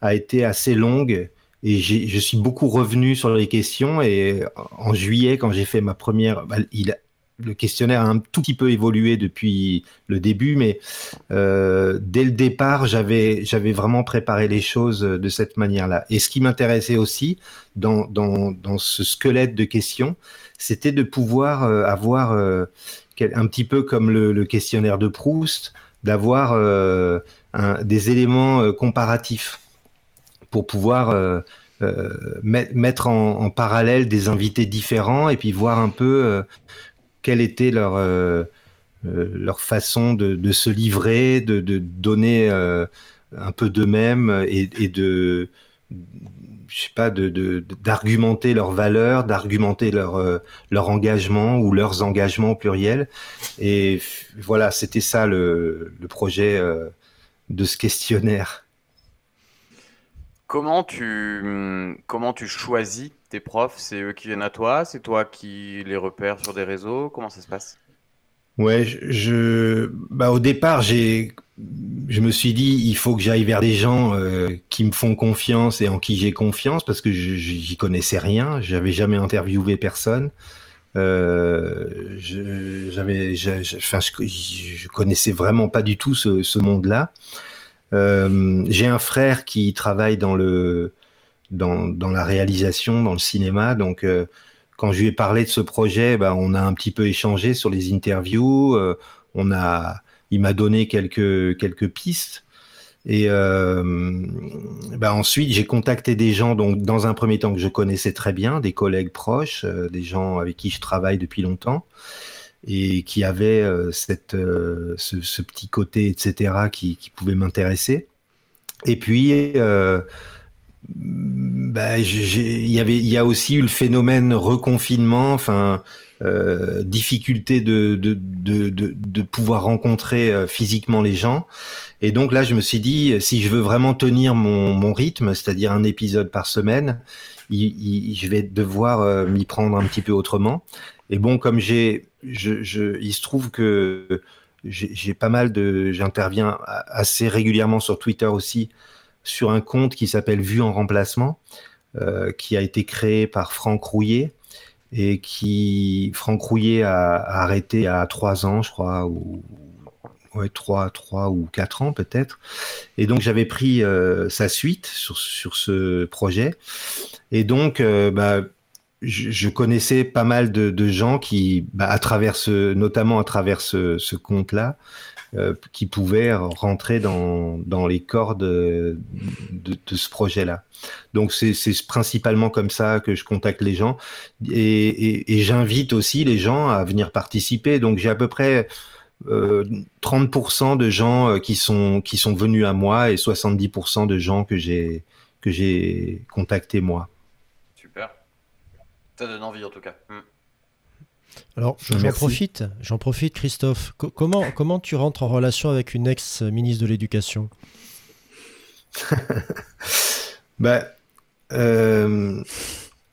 a été assez longue et je suis beaucoup revenu sur les questions. Et en juillet, quand j'ai fait ma première, bah, il, le questionnaire a un tout petit peu évolué depuis le début, mais euh, dès le départ, j'avais vraiment préparé les choses de cette manière-là. Et ce qui m'intéressait aussi dans, ce squelette de questions, c'était de pouvoir euh, avoir euh, un petit peu comme le, questionnaire de Proust, d'avoir euh, des éléments euh, comparatifs pour pouvoir euh, mettre en, parallèle des invités différents et puis voir un peu quelle était leur, euh, euh, leur façon de, se livrer, de, de donner euh, un peu d'eux-mêmes et, et, de je sais pas de d'argumenter leurs valeurs, d'argumenter leur euh, leur engagement ou leurs engagements au pluriel. Et voilà, c'était ça le, le projet euh, de ce questionnaire. Comment tu comment tu choisis tes profs, c'est eux qui viennent à toi, c'est toi qui les repères sur des réseaux, comment ça se passe? Ouais, je, je, bah au départ j'ai, je me suis dit il faut que j'aille vers des gens euh, qui me font confiance et en qui j'ai confiance parce que j'y connaissais rien, j'avais jamais interviewé personne, euh, j'avais, enfin je, je, connaissais vraiment pas du tout ce, ce monde-là. Euh, j'ai un frère qui travaille dans le dans, la réalisation, dans le cinéma. Donc, euh, quand je lui ai parlé de ce projet, bah, on a un petit peu échangé sur les interviews. Euh, on a, il m'a donné quelques quelques pistes. Et bah ensuite, j'ai contacté des gens, donc dans un premier temps que je connaissais très bien, des collègues proches, des gens avec qui je travaille depuis longtemps, et qui avaient euh, cette, euh, ce, ce, petit côté, etc., qui, qui pouvait m'intéresser. Et puis, euh, bah, il y avait, il y a aussi eu le phénomène reconfinement, enfin euh, difficulté de de, de, de de pouvoir rencontrer euh, physiquement les gens. Et donc là, je me suis dit, si je veux vraiment tenir mon, mon rythme, c'est-à-dire un épisode par semaine, il, il, je vais devoir euh, m'y prendre un petit peu autrement. Et bon, comme j'ai, il se trouve que j'ai pas mal de, j'interviens assez régulièrement sur Twitter aussi sur un compte qui s'appelle Vue en remplacement, euh, qui a été créé par Franck Rouillet et qui Franck Rouillet a, a arrêté à trois ans, je crois, ou ouais, trois, trois ou quatre ans peut-être. Et donc j'avais pris euh, sa suite sur, sur ce projet. Et donc, euh, bah, je, connaissais pas mal de, de gens qui, bah, à travers ce, notamment à travers ce, ce compte-là, euh, qui pouvaient rentrer dans, dans les cordes de, de ce projet-là. Donc c'est principalement comme ça que je contacte les gens et, et, et j'invite aussi les gens à venir participer. Donc j'ai à peu près euh, 30% de gens euh, qui sont qui sont venus à moi et 70% de gens que j'ai que j'ai contacté moi. Ça donne envie en tout cas. Mmh. Alors, j'en profite, j'en profite, Christophe. Co comment, comment tu rentres en relation avec une ex-ministre de l'Éducation? Bah, euh,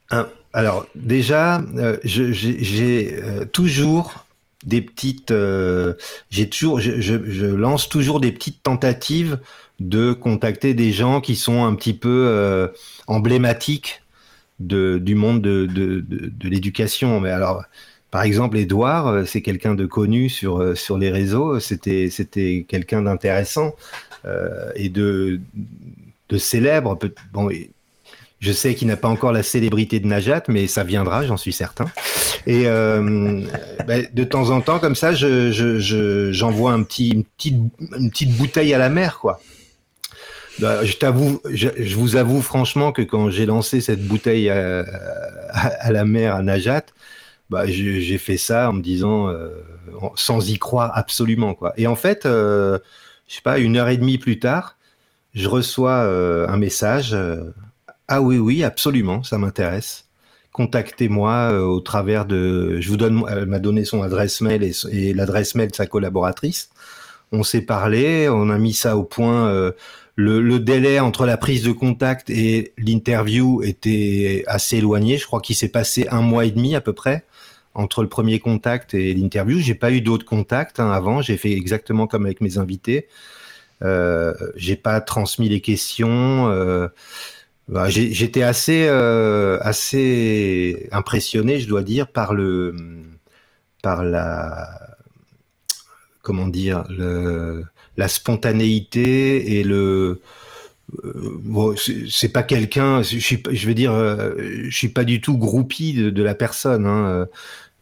un, Alors, déjà, euh, j'ai euh, toujours des petites. Euh, j'ai toujours, je, je, je, lance toujours des petites tentatives de contacter des gens qui sont un petit peu euh, emblématiques de, du monde de, de, de, l'éducation. Mais alors par exemple, Edouard, euh, c'est quelqu'un de connu sur, euh, sur les réseaux, c'était, c'était quelqu'un d'intéressant euh, et de, de célèbre. Bon, je sais qu'il n'a pas encore la célébrité de Najat, mais ça viendra, j'en suis certain. Et ben, de temps en temps, comme ça, je, je, je, j'envoie un petit, une, petite, une petite bouteille à la mer, quoi. Ben, je t'avoue, je, vous avoue franchement que quand j'ai lancé cette bouteille à, la mer à Najat, bah, j'ai fait ça en me disant euh, sans y croire absolument quoi. Et en fait, euh, je sais pas, une heure et demie plus tard, je reçois euh, un message. Ah oui oui absolument, ça m'intéresse. Contactez-moi au travers de. Je vous donne. Elle m'a donné son adresse mail et l'adresse mail de sa collaboratrice. On s'est parlé, on a mis ça au point. Le, le, délai entre la prise de contact et l'interview était assez éloigné. Je crois qu'il s'est passé un mois et demi à peu près entre le premier contact et l'interview. J'ai pas eu d'autres contacts hein, avant. J'ai fait exactement comme avec mes invités. Euh, j'ai pas transmis les questions. Euh, Bah, J'étais assez, euh, assez impressionné, je dois dire, par le, par la, comment dire, le, la spontanéité et le. euh, bon, c'est pas quelqu'un, je veux dire, euh, je suis pas du tout groupie de, la personne. Hein.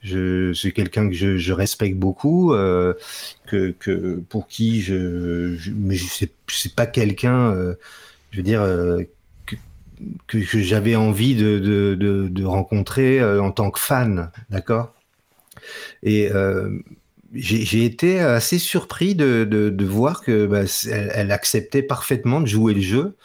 Je, c'est quelqu'un que je, respecte beaucoup, euh, que, que pour qui je, mais c'est c'est pas quelqu'un, je veux dire, que, j'avais envie de, de, de, de rencontrer en tant que fan, d'accord? Et j'ai été assez surpris de, de, voir que bah, elle, acceptait parfaitement de jouer le jeu.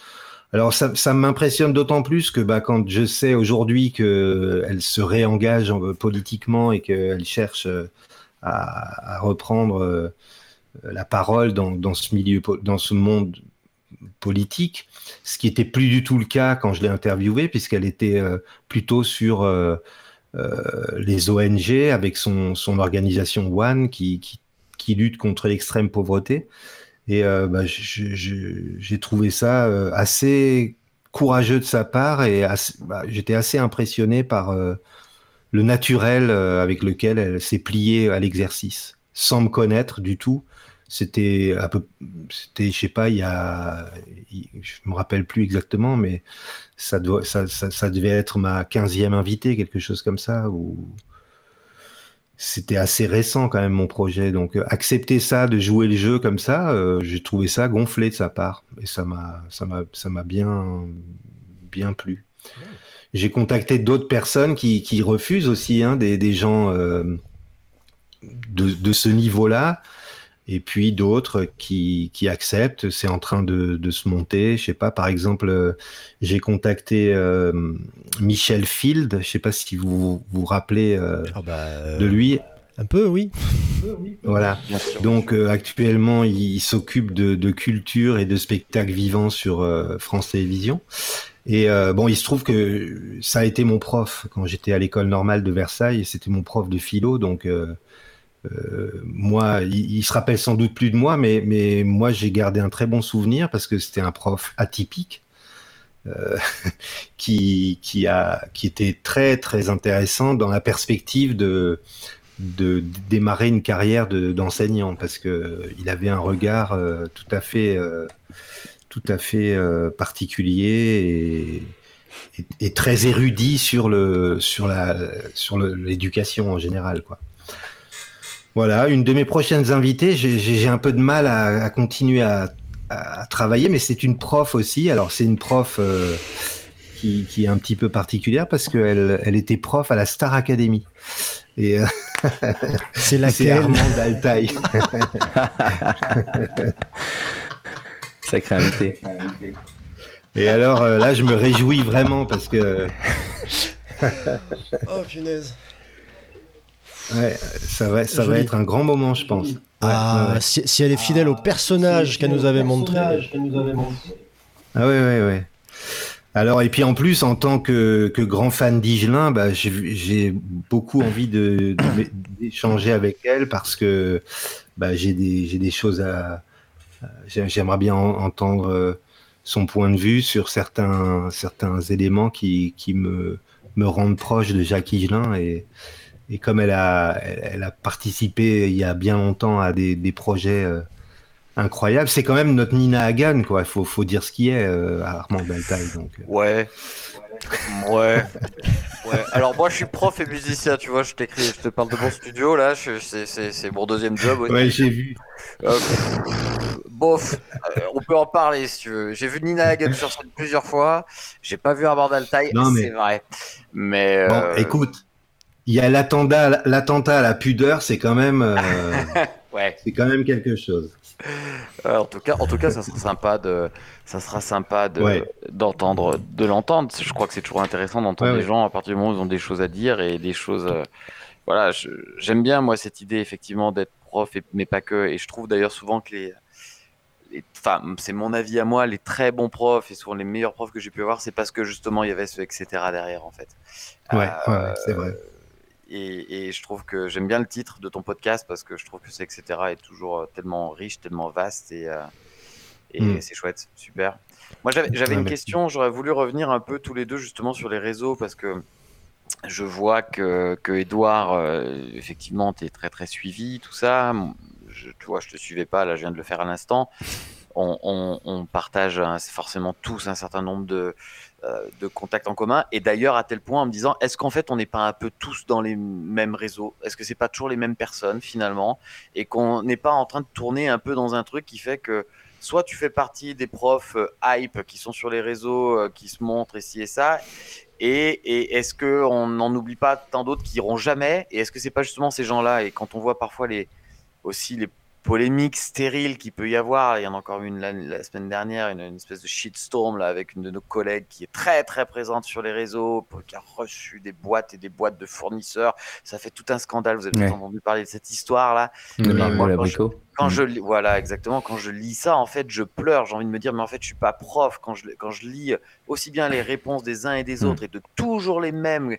Alors ça, ça m'impressionne d'autant plus que bah, quand je sais aujourd'hui qu'elle se réengage en- politiquement et qu'elle cherche euh, à, reprendre euh, la parole dans, dans ce milieu, dans ce monde politique, ce qui était plus du tout le cas quand je l'ai interviewée, puisqu'elle était euh, plutôt sur euh, euh, les ONG avec son, son organisation One qui, qui, qui lutte contre l'extrême pauvreté. Et euh, bah, j'ai trouvé ça euh, assez courageux de sa part et bah, j'étais assez impressionné par euh, le naturel euh, avec lequel elle s'est pliée à l'exercice, sans me connaître du tout. C'était un peu, c'était, je sais pas, il y a, je me rappelle plus exactement, mais ça, doit, ça, ça, ça devait être ma 15e invitée, quelque chose comme ça, ou c'était assez récent quand même mon projet. Donc euh, accepter ça, de jouer le jeu comme ça, euh, j'ai trouvé ça gonflé de sa part, et ça m'a, ça m'a, ça m'a bien, bien plu. J'ai contacté d'autres personnes qui, qui refusent aussi, hein, des, des gens euh, de, de ce niveau-là, et puis d'autres qui, qui acceptent. C'est en train de, de se monter. Je sais pas, par exemple, euh, j'ai contacté euh, Michel Field. Je sais pas si vous vous rappelez euh, Ah bah, euh, de lui. Un peu, oui. Voilà. Donc euh, actuellement, il, il s'occupe de, de culture et de spectacles vivants sur euh, France Télévisions. Et euh, bon, il se trouve que ça a été mon prof quand j'étais à l'école normale de Versailles. C'était mon prof de philo, donc euh, euh, moi, il, se rappelle sans doute plus de moi, mais, moi j'ai gardé un très bon souvenir parce que c'était un prof atypique. euh, qui, était très très intéressant dans la perspective de, démarrer une carrière de- d'enseignant parce que il avait un regard euh, tout à fait euh, tout à fait euh, particulier et, très érudit sur l'éducation en général. Voilà, une de mes prochaines invitées, j'ai- un peu de mal à, à continuer à, à travailler, mais c'est une prof aussi. Alors c'est une prof euh, qui, qui est un petit peu particulière parce qu'elle elle était prof à la Star Academy. Et euh, C'est c'est laquelle Armand Altaï. Sacré invité. Et alors euh, là, je me réjouis vraiment parce que Oh, punaise. Ouais, ça va, ça va être un grand moment, je pense. Ouais, Ah, ouais, ouais. Si, si elle est fidèle au personnage qu'elle nous avait montré. Ah ouais, ouais, ouais. Alors, et puis en plus, en tant que, que grand fan d'Igelin, bah, j'ai beaucoup envie de- de- d'échanger avec elle parce que bah, j'ai des, j'ai des choses à. à- j'ai- J'aimerais bien en- entendre euh, son point de vue sur certains, certains éléments qui, qui me, me rendent proche de Jacques Higelin. Et, et comme elle a, elle, a participé il y a bien longtemps à des, des projets. euh, incroyables, c'est quand même notre Nina Hagan, quoi. Il faut, faut dire ce qui est, euh, Armand Baltaï. Donc, euh. Ouais. Ouais. Ouais. Alors moi je suis prof et musicien, tu vois, je t'écris, je te parle de mon studio là, c'est- mon deuxième job. aussi. Ouais, j'ai vu. Euh, bof, on peut en parler si tu veux. J'ai vu Nina Hagen sur scène plusieurs fois, j'ai pas vu Armand Altaï, Non, mais- c'est vrai. Mais Bon, écoute, il y a l'attentat, l'attentat à la pudeur, c'est quand même, euh, ouais. c'est quand même quelque chose. Euh, en tout cas, en tout cas, ça sera sympa de, ça sera sympa de Ouais. d'entendre, de l'entendre. Je crois que c'est toujours intéressant d'entendre Ouais, ouais. gens à partir du moment où ils ont des choses à dire et des choses. euh, voilà, je- j'aime bien moi cette idée effectivement d'être prof, et, mais pas que. Et je trouve d'ailleurs souvent que les, les- enfin, c'est mon avis à moi, les très bons profs et souvent les meilleurs profs que j'ai pu avoir, c'est parce que justement il y avait ce etc derrière en fait. Ouais, Euh, ouais, ouais, c'est vrai. Et, et je trouve que j'aime bien le titre de ton podcast parce que je trouve que c'est etc. est toujours euh, tellement riche, tellement vaste et, euh, Et Mm. c'est chouette, super. Moi, j'avais une question. J'aurais voulu revenir un peu tous les deux justement sur les réseaux parce que je vois que, que Edouard, euh, effectivement, tu es très très suivi, tout ça. Je, tu vois, je te suivais pas, là, je viens de le faire à l'instant. On, on- on partage forcément tous un certain nombre de, de contacts en commun. Et d'ailleurs, à tel point en me disant, est-ce qu'en fait, on n'est pas un peu tous dans les mêmes réseaux? Est-ce que c'est pas toujours les mêmes personnes finalement? Et qu'on n'est pas en train de tourner un peu dans un truc qui fait que soit tu fais partie des profs euh, hype qui sont sur les réseaux, euh, qui se montrent ici et ça, et, et est-ce qu'on n'en oublie pas tant d'autres qui iront jamais? Et est-ce que c'est pas justement ces gens-là? Et quand on voit parfois les, aussi les polémiques stériles qu'il peut y avoir, il y en a encore une la, la semaine dernière, une, une espèce de shitstorm là, avec une de nos collègues qui est très très présente sur les réseaux, qui a reçu des boîtes et des boîtes de fournisseurs. Ça fait tout un scandale. Vous avez Ouais. entendu parler de cette Margot oui, Labrico. Quand Mm. je lis, voilà, exactement. Quand je lis ça, en fait, je pleure. J'ai envie de me dire, mais en fait, je suis pas prof. Quand je, quand je lis aussi bien les réponses des uns et des Mm. autres et de toujours les mêmes.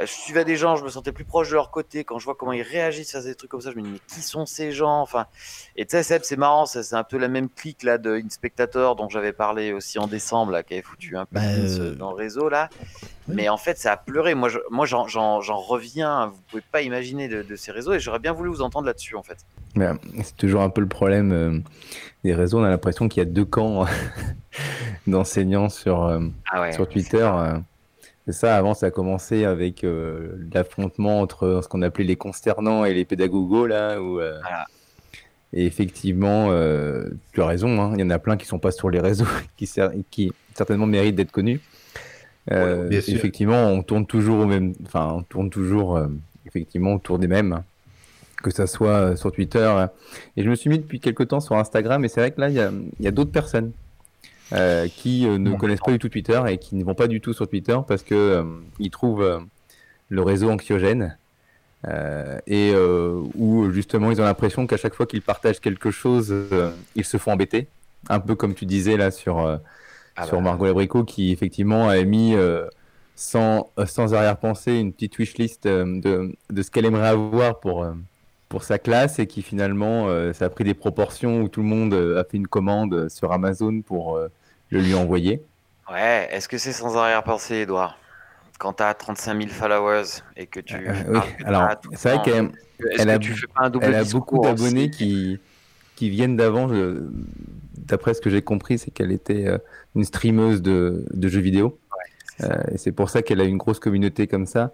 Euh, Je suivais des gens, je me sentais plus proche de leur côté. Quand je vois comment ils réagissent à des trucs comme ça, je me dis, mais qui sont ces gens? Enfin, et tu sais, Seb, c'est marrant, c'est un peu la même clique là de Inspectator dont j'avais parlé aussi en décembre, là, qui avait foutu un peu Bah, euh, dans le réseau là. oui. Mais en fait, ça a pleuré. Moi, je, moi, j'en, j'en reviens. Vous pouvez pas imaginer de, de ces réseaux, et j'aurais bien voulu vous entendre là-dessus, en fait. Ben, c'est toujours un peu le problème euh, des réseaux. On a l'impression qu'il y a deux camps d'enseignants sur, euh, Ah ouais. sur Twitter. C'est ça, avant, ça a commencé avec euh, l'affrontement entre ce qu'on appelait les consternants et les pédagogos, là. Où, euh, Voilà. Et effectivement, euh, tu as raison, hein, il y en a plein qui sont pas sur les réseaux, qui, qui certainement méritent d'être connus. Bien sûr. effectivement, on tourne toujours au même, enfin, on tourne toujours effectivement autour des mêmes, que ça soit sur Twitter. euh. Et je me suis mis depuis quelques temps sur Instagram, et c'est vrai que là, il y a, il y a d'autres personnes euh, qui euh, ne connaissent pas du tout Twitter et qui ne vont pas du tout sur Twitter parce que euh, ils trouvent euh, le réseau anxiogène. et où justement ils ont l'impression qu'à chaque fois qu'ils partagent quelque chose, ils se font embêter. Un peu comme tu disais là sur, Ah sur bah, Margot Labrico qui effectivement a mis sans, sans arrière-pensée une petite wishlist de, de ce qu'elle aimerait avoir pour, pour sa classe et qui finalement euh, ça a pris des proportions où tout le monde a fait une commande sur Amazon pour euh, le lui envoyer. Ouais, est-ce que c'est sans arrière-pensée, Edouard Quand tu as 35 000 followers et que tu. Euh, oui, alors c'est vrai qu'elle elle a- tu fais pas un double elle a beaucoup d'abonnés qui, qui viennent d'avant. D'après ce que j'ai compris, c'est qu'elle était euh, une streameuse de, de jeux vidéo. Euh, et c'est pour ça qu'elle a une grosse communauté comme ça.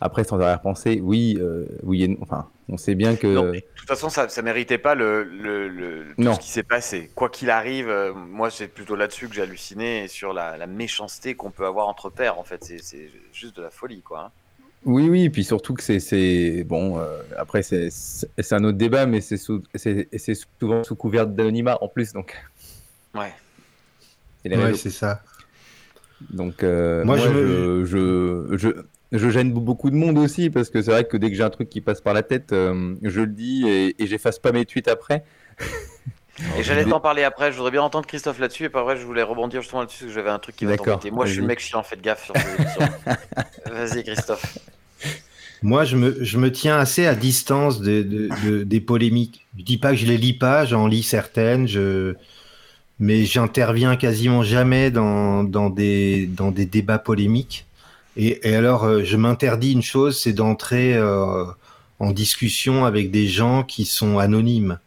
Après, sans arrière-pensée, oui, euh, oui et non. Enfin, on sait bien que. Non, mais de toute façon, ça, ça méritait pas le, le, le- tout Non. ce qui s'est passé. Quoi qu'il arrive, euh, moi, c'est plutôt là-dessus que j'ai halluciné et sur la, la méchanceté qu'on peut avoir entre pairs. En fait, c'est juste de la folie, quoi. hein. Oui, oui, et puis surtout que c'est, c'est bon. euh, après, c'est, un autre débat, mais c'est, souvent sous couvert d'anonymat en plus, donc. Ouais. Ouais, c'est ça. Donc, euh, Moi, moi, je je, je, je, gêne beaucoup de monde aussi parce que c'est vrai que dès que j'ai un truc qui passe par la tête, euh, je le dis et, et j'efface pas mes tweets après. Et j'allais t'en parler après. Je voudrais bien entendre Christophe là-dessus. Et pas vrai, je voulais rebondir justement là-dessus parce que j'avais un truc qui va D'accord, t'embêter. Moi, je suis le vas-y. mec chiant. Faites gaffe sur. Vas-y, Christophe. Moi, je me, je me tiens assez à distance de, de- de- des polémiques. Je dis pas que je les lis pas, j'en lis certaines, je... mais j'interviens quasiment jamais dans, dans, des, dans des débats polémiques. Et, et alors, euh, je m'interdis une chose, c'est d'entrer euh, en discussion avec des gens qui sont anonymes.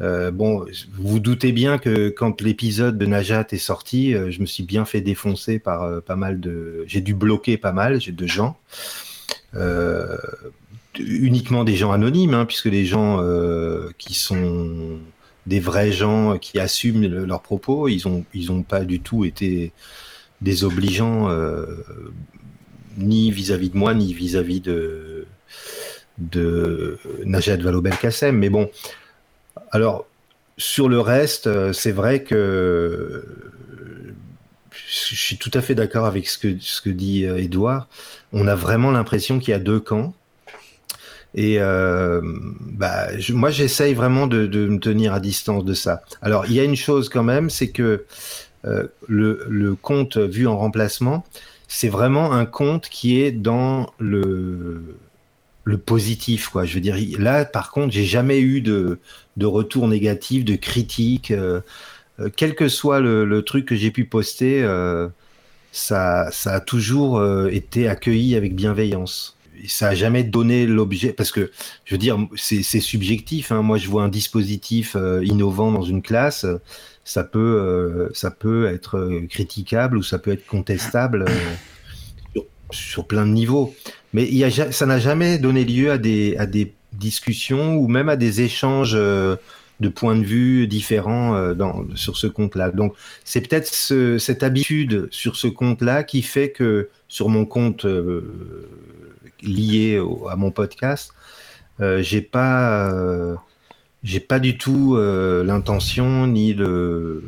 Euh, bon, vous vous doutez bien que quand l'épisode de Najat est sorti, euh, je me suis bien fait défoncer par euh, pas mal de. J'ai dû bloquer pas mal de gens. Uniquement des gens anonymes, hein, puisque les gens qui sont des vrais gens qui assument le- leurs propos, ils ont ils ont pas du tout été désobligeants euh, ni vis-à-vis de moi ni vis-à-vis de de Najat Vallaud-Belkacem. Mais bon, alors, sur le reste, euh, c'est vrai que euh, je suis tout à fait d'accord avec ce que, ce que dit euh, Edouard. On a vraiment l'impression qu'il y a deux camps. Et euh, bah, moi, j'essaye vraiment de, me tenir à distance de ça. Alors, il y a une chose quand même, c'est que euh, le, le compte vu en remplacement, c'est vraiment un compte qui est dans le, positif. Quoi. Je veux dire, là, par contre, j'ai jamais eu de, retour négatif, de critique. euh, euh, quel que soit le, truc que j'ai pu poster, euh, ça, a toujours euh, été accueilli avec bienveillance. Ça a jamais donné l'objet, parce que je veux dire, c'est subjectif. Hein. Moi, je vois un dispositif euh, innovant dans une classe, ça peut, euh, ça peut être euh, critiquable ou ça peut être contestable euh, sur, plein de niveaux. Mais ça n'a jamais donné lieu à des, discussions ou même à des échanges de points de vue différents sur ce compte-là. Donc, c'est peut-être ce- cette habitude sur ce compte-là qui fait que sur mon compte lié à mon podcast, euh, j'ai pas, j'ai pas du tout euh, l'intention ni le,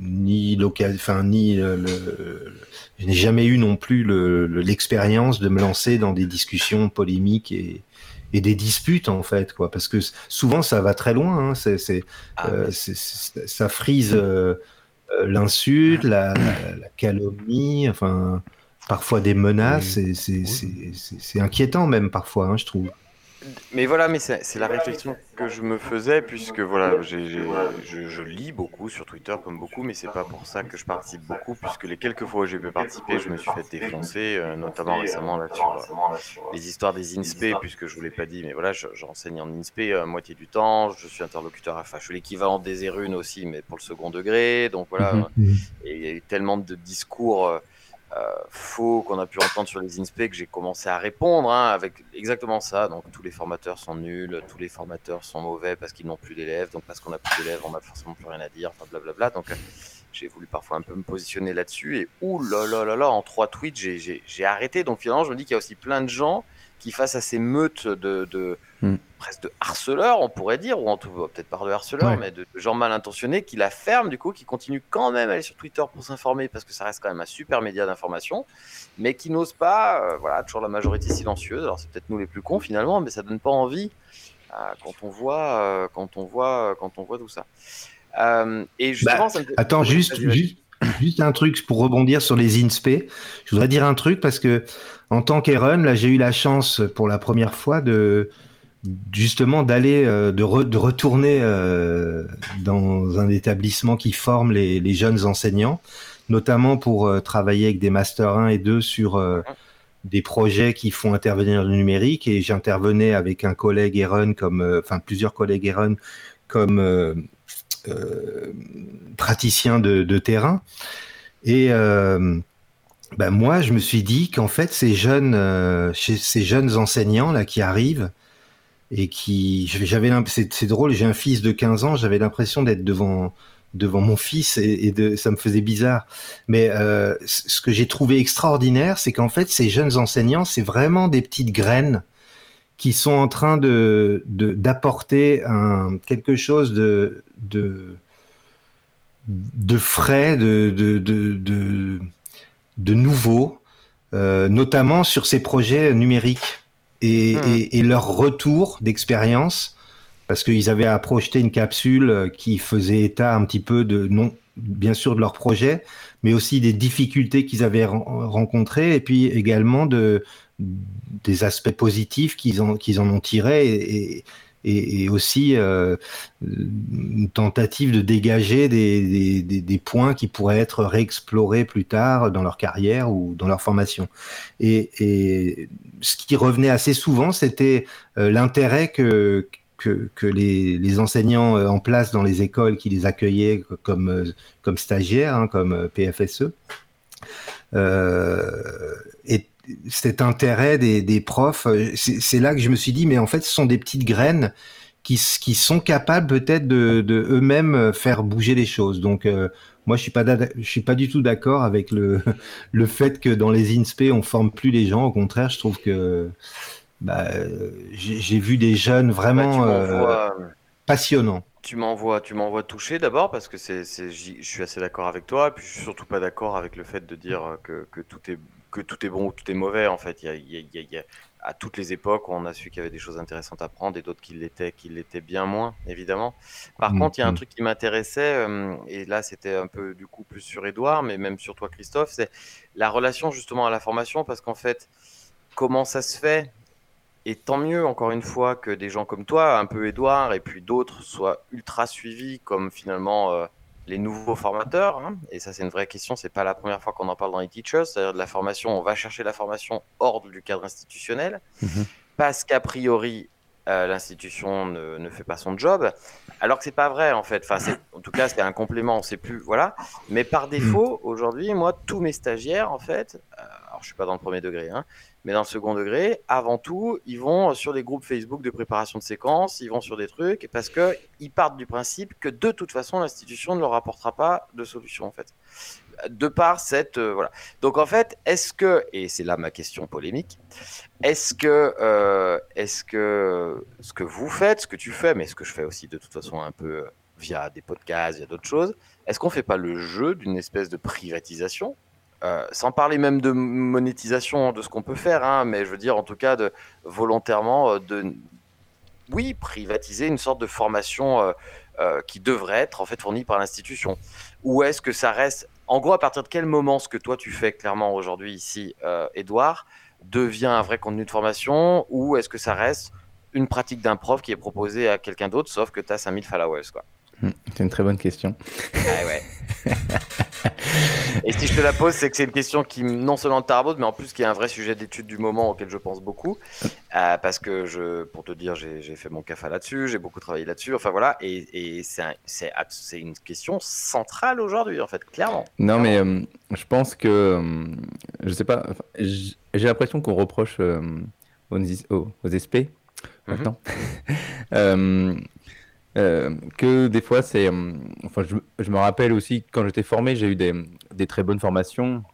ni l'occasion, enfin ni le, le- je n'ai jamais eu non plus le- le- l'expérience de me lancer dans des discussions polémiques et, et des disputes en fait quoi parce que souvent ça va très loin hein, c'est, Ah, euh, ça frise euh, l'insulte la, la- la calomnie enfin parfois des menaces Oui. Oui. c'est inquiétant même parfois hein, je trouve Mais voilà, mais c'est c'est la réflexion que je me faisais, puisque voilà, j'ai- j'ai- je, je lis beaucoup sur Twitter, comme beaucoup, mais c'est pas pour ça que je participe beaucoup, puisque les quelques fois où j'ai pu participer, je me suis fait défoncer, euh, notamment récemment là sur euh, les histoires des INSPE, puisque je vous l'ai pas dit, mais voilà, je- j'enseigne en INSPE à moitié du temps, je suis interlocuteur, enfin, je suis l'équivalent des ERUN aussi, mais pour le second degré, donc voilà, Mhm. et il y a eu tellement de discours euh, euh, faux qu'on a pu entendre sur les INSPE que j'ai commencé à répondre hein, avec exactement ça. Donc tous les formateurs sont nuls, tous les formateurs sont mauvais parce qu'ils n'ont plus d'élèves, donc parce qu'on n'a plus d'élèves, on n'a forcément plus rien à dire, enfin blablabla. Donc euh, j'ai voulu parfois un peu me positionner là-dessus et ouh là là là en trois tweets, j'ai arrêté. Donc finalement, je me dis qu'il y a aussi plein de gens qui, face à ces meutes de, de Hmm. presque de harceleurs, on pourrait dire, ou en tout peut-être pas de harceleurs, Ouais. mais de gens mal intentionnés qui la ferment, du coup, qui continuent quand même à aller sur Twitter pour s'informer, parce que ça reste quand même un super média d'information, mais qui n'osent pas, euh, voilà, toujours la majorité silencieuse. Alors c'est peut-être nous les plus cons finalement, mais ça donne pas envie euh, quand on voit, euh, quand on voit, quand on voit tout ça. Et justement, Bah, ça me Attends, juste, juste, juste un truc pour rebondir sur les INSPE. Je voudrais dire un truc parce que en tant qu'Eren, là, j'ai eu la chance pour la première fois de justement d'aller, euh, de, de retourner euh, dans un établissement qui forme les, jeunes enseignants, notamment pour euh, travailler avec des masters 1 et 2 sur des projets qui font intervenir le numérique. Et j'intervenais avec un collègue Eren, comme, enfin plusieurs collègues Eren, comme praticien de, terrain. Et euh, ben moi, je me suis dit qu'en fait, ces jeunes, euh, ces jeunes enseignants là qui arrivent et qui, j'avais, c'est drôle, j'ai un fils de 15 ans, j'avais l'impression d'être devant devant mon fils et, de, ça me faisait bizarre. Mais euh, ce que j'ai trouvé extraordinaire, c'est qu'en fait, ces jeunes enseignants, c'est vraiment des petites graines qui sont en train de de- d'apporter quelque chose de de de frais, de de de de, de nouveau, euh, notamment sur ces projets numériques et, Hmm. et, et leur retour d'expérience, parce qu'ils avaient à projeter une capsule qui faisait état un petit peu de non, bien sûr de leur projet, mais aussi des difficultés qu'ils avaient ren- rencontrées et puis également de des aspects positifs qu'ils en qu'ils en ont tirés et, et, aussi euh, une tentative de dégager des, des, des, des points qui pourraient être réexplorés plus tard dans leur carrière ou dans leur formation. Et, et ce qui revenait assez souvent, c'était euh, l'intérêt que, que, les, les enseignants euh, en place dans les écoles qui les accueillaient comme, euh, comme stagiaires, hein, comme euh, PFSE, et cet intérêt des, des profs, c'est là que je me suis dit, mais en fait, ce sont des petites graines qui, qui sont capables peut-être de, de eux-mêmes faire bouger les choses. Donc, moi, je suis pas, je suis pas du tout d'accord avec le, le fait que dans les INSPE, on forme plus les gens. Au contraire, je trouve que bah, j'ai vu des jeunes Bah, vraiment euh, passionnants. Tu m'envoies, tu m'envoies toucher d'abord parce que c'est, je suis assez d'accord avec toi. Et puis je suis surtout pas d'accord avec le fait de dire que, que tout est que tout est bon ou tout est mauvais. En fait, il y a, y y à toutes les époques, on a su qu'il y avait des choses intéressantes à prendre et d'autres qui l'étaient, qui l'étaient bien moins, évidemment. Par Mm, contre, il y a un mm. truc qui m'intéressait euh, et là, c'était un peu du coup plus sur Edouard, mais même sur toi, Christophe, c'est la relation justement à la formation parce qu'en fait, comment ça se fait et tant mieux, encore une fois, que des gens comme toi, un peu Edouard, et puis d'autres soient ultra suivis, comme finalement euh, les nouveaux formateurs, hein, et ça c'est une vraie question, c'est pas la première fois qu'on en parle dans les teachers, c'est-à-dire de la formation, on va chercher la formation hors du cadre institutionnel, Mhm. parce qu'a priori euh, l'institution ne, ne fait pas son job, alors que c'est pas vrai en fait. Enfin, en tout cas, c'est un complément, on sait plus, voilà. Mais par défaut, aujourd'hui, moi, tous mes stagiaires, en fait, euh, alors je suis pas dans le premier degré, hein, mais dans le second degré, avant tout, ils vont sur les groupes Facebook de préparation de séquences, ils vont sur des trucs, parce que ils partent du principe que de toute façon, l'institution ne leur apportera pas de solution, en fait. De par cette. euh, voilà. Donc, en fait, est-ce que, et c'est là ma question polémique, est-ce que, euh, est-ce que ce que vous faites, ce que tu fais, mais ce que je fais aussi de toute façon un peu euh, via des podcasts, via d'autres choses, est-ce qu'on fait pas le jeu d'une espèce de privatisation Euh, sans parler même de monétisation de ce qu'on peut faire, hein, mais je veux dire en tout cas de volontairement euh, de, oui, privatiser une sorte de formation euh, qui devrait être en fait fournie par l'institution. Ou est-ce que ça reste, en gros, à partir de quel moment ce que toi tu fais clairement aujourd'hui ici, Edouard, devient un vrai contenu de formation, ou est-ce que ça reste une pratique d'un prof qui est proposée à quelqu'un d'autre, sauf que tu as 5000 followers, quoi? Hmm, C'est une très bonne question. Ah ouais. Et si je te la pose, c'est que c'est une question qui non seulement te taraude, mais en plus qui est un vrai sujet d'étude du moment auquel je pense beaucoup. Euh, parce que, je, pour te dire, j'ai fait mon CAFA là-dessus, j'ai beaucoup travaillé là-dessus, enfin voilà, et, et c'est un- une question centrale aujourd'hui, en fait, clairement. Non, mais euh, je pense que, euh, je sais pas, j'ai l'impression qu'on reproche aux, aux- SP maintenant euh, euh, que des fois c'est, euh, enfin, je, me rappelle aussi quand j'étais formé, j'ai eu des, très bonnes formations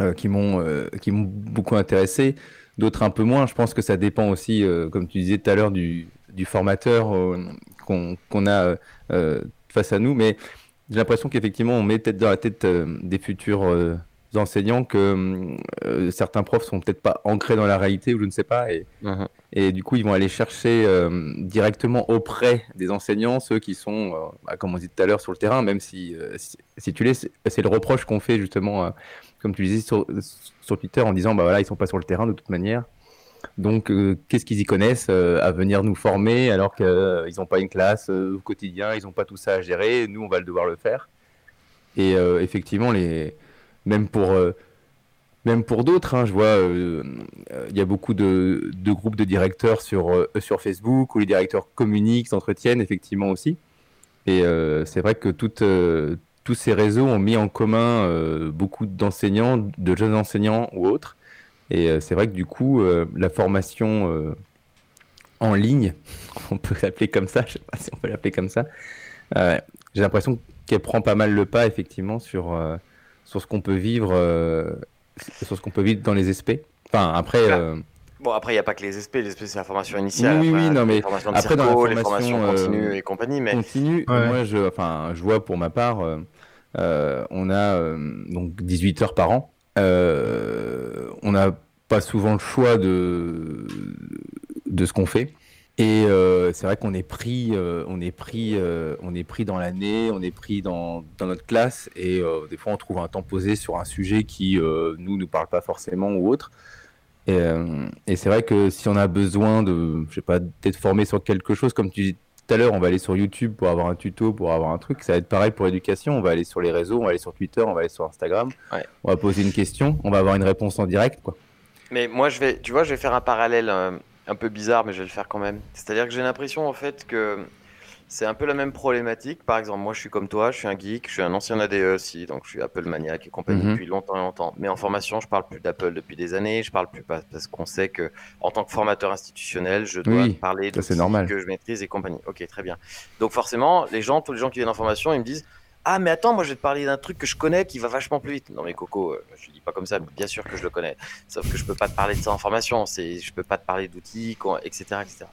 euh, qui m'ont qui m'ont beaucoup intéressé, d'autres un peu moins. Je pense que ça dépend aussi, comme tu disais tout à l'heure, du, formateur qu'on a face à nous, mais j'ai l'impression qu'effectivement, on met peut-être dans la tête des futurs enseignants que certains profs sont peut-être pas ancrés dans la réalité ou je ne sais pas. Et, et du coup, ils vont aller chercher euh, directement auprès des enseignants ceux qui sont, euh, bah, comme on dit tout à l'heure, sur le terrain, même si, euh, si, tu l'es, c'est le reproche qu'on fait justement, comme tu disais sur, Twitter, en disant, bah voilà, ils sont pas sur le terrain de toute manière. Donc, qu'est-ce qu'ils y connaissent à venir nous former alors qu'ils n'ont pas une classe au quotidien, ils n'ont pas tout ça à gérer, nous, on va devoir le faire. Et effectivement, les... même pour, même pour d'autres, hein, je vois, euh, euh, il y a beaucoup de, groupes de directeurs sur, euh, sur Facebook où les directeurs communiquent, s'entretiennent, effectivement aussi. Et c'est vrai que toutes, euh, tous ces réseaux ont mis en commun beaucoup d'enseignants, de jeunes enseignants ou autres. Et c'est vrai que du coup, la formation en ligne, on peut l'appeler comme ça, je sais pas si on peut l'appeler comme ça, j'ai l'impression qu'elle prend pas mal le pas effectivement sur, sur ce qu'on peut vivre sur ce qu'on peut vivre dans les SP. Enfin après euh, Bon, après, il n'y a pas que les SP, les SP, c'est la formation initiale. Oui, oui, oui, non, les mais après, dans la les formation, formations euh, continues et compagnie, mais continue, Ouais. moi je, enfin, je vois pour ma part, euh, on a euh, donc 18 heures par an. Euh, on n'a pas souvent le choix de, de ce qu'on fait. Et euh, c'est vrai qu'on est pris, euh, on est pris, euh, on est pris dans l'année, on est pris dans, dans notre classe, et des fois on trouve un temps posé sur un sujet qui nous nous parle pas forcément ou autre. Et, et c'est vrai que si on a besoin de, je sais pas, d'être formé sur quelque chose, comme tu dis tout à l'heure, on va aller sur YouTube pour avoir un tuto, pour avoir un truc. Ça va être pareil pour l'éducation. On va aller sur les réseaux, on va aller sur Twitter, on va aller sur Instagram. Ouais. On va poser une question, on va avoir une réponse en direct, quoi. Mais moi, je vais, tu vois, je vais faire un parallèle un peu bizarre, mais je vais le faire quand même. C'est-à-dire que j'ai l'impression, en fait, que c'est un peu la même problématique. Par exemple, moi, je suis comme toi, je suis un geek, je suis un ancien ADE aussi, donc je suis Apple maniaque et compagnie Mhm. depuis longtemps et longtemps. Mais en formation, je parle plus d'Apple depuis des années. Je parle plus pas parce qu'on sait que, en tant que formateur institutionnel, je dois Oui, parler de normal. que je maîtrise et compagnie. Ok, très bien. Donc forcément, les gens, tous les gens qui viennent en formation, ils me disent. Ah mais attends, moi je vais te parler d'un truc que je connais qui va vachement plus vite. Non mais Coco, euh, je dis pas comme ça, mais bien sûr que je le connais. Sauf que je peux pas te parler de ça en formation, je peux pas te parler d'outils, etc., etc.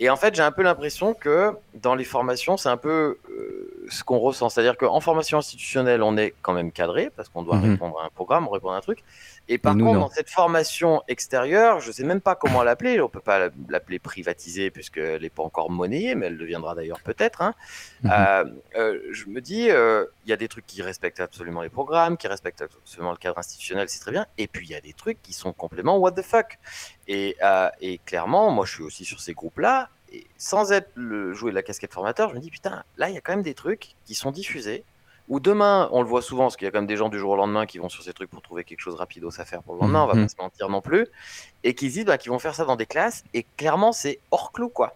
Et en fait, j'ai un peu l'impression que dans les formations, c'est un peu euh, ce qu'on ressent. C'est-à-dire qu'en formation institutionnelle, on est quand même cadré parce qu'on doit Mhm. répondre à un programme, répondre à un truc. Et par nous, contre, non. dans cette formation extérieure, je sais même pas comment l'appeler. On peut pas l'appeler privatisée puisqu'elle n'est pas encore monnayée, mais elle deviendra d'ailleurs peut-être. hein. Mhm. Euh, euh, je me dis, euh, il y a des trucs qui respectent absolument les programmes, qui respectent absolument le cadre institutionnel, c'est très bien. Et puis il y a des trucs qui sont complètement what the fuck. Et, et clairement, moi je suis aussi sur ces groupes-là. Et sans être le jouer la casquette formateur, je me dis putain, là il y a quand même des trucs qui sont diffusés Ou demain, on le voit souvent, parce qu'il y a quand même des gens du jour au lendemain qui vont sur ces trucs pour trouver quelque chose rapide à faire pour le lendemain, on va Mhm. pas se mentir non plus, et qui se disent bah, qu'ils vont faire ça dans des classes, et clairement, c'est hors clou, quoi.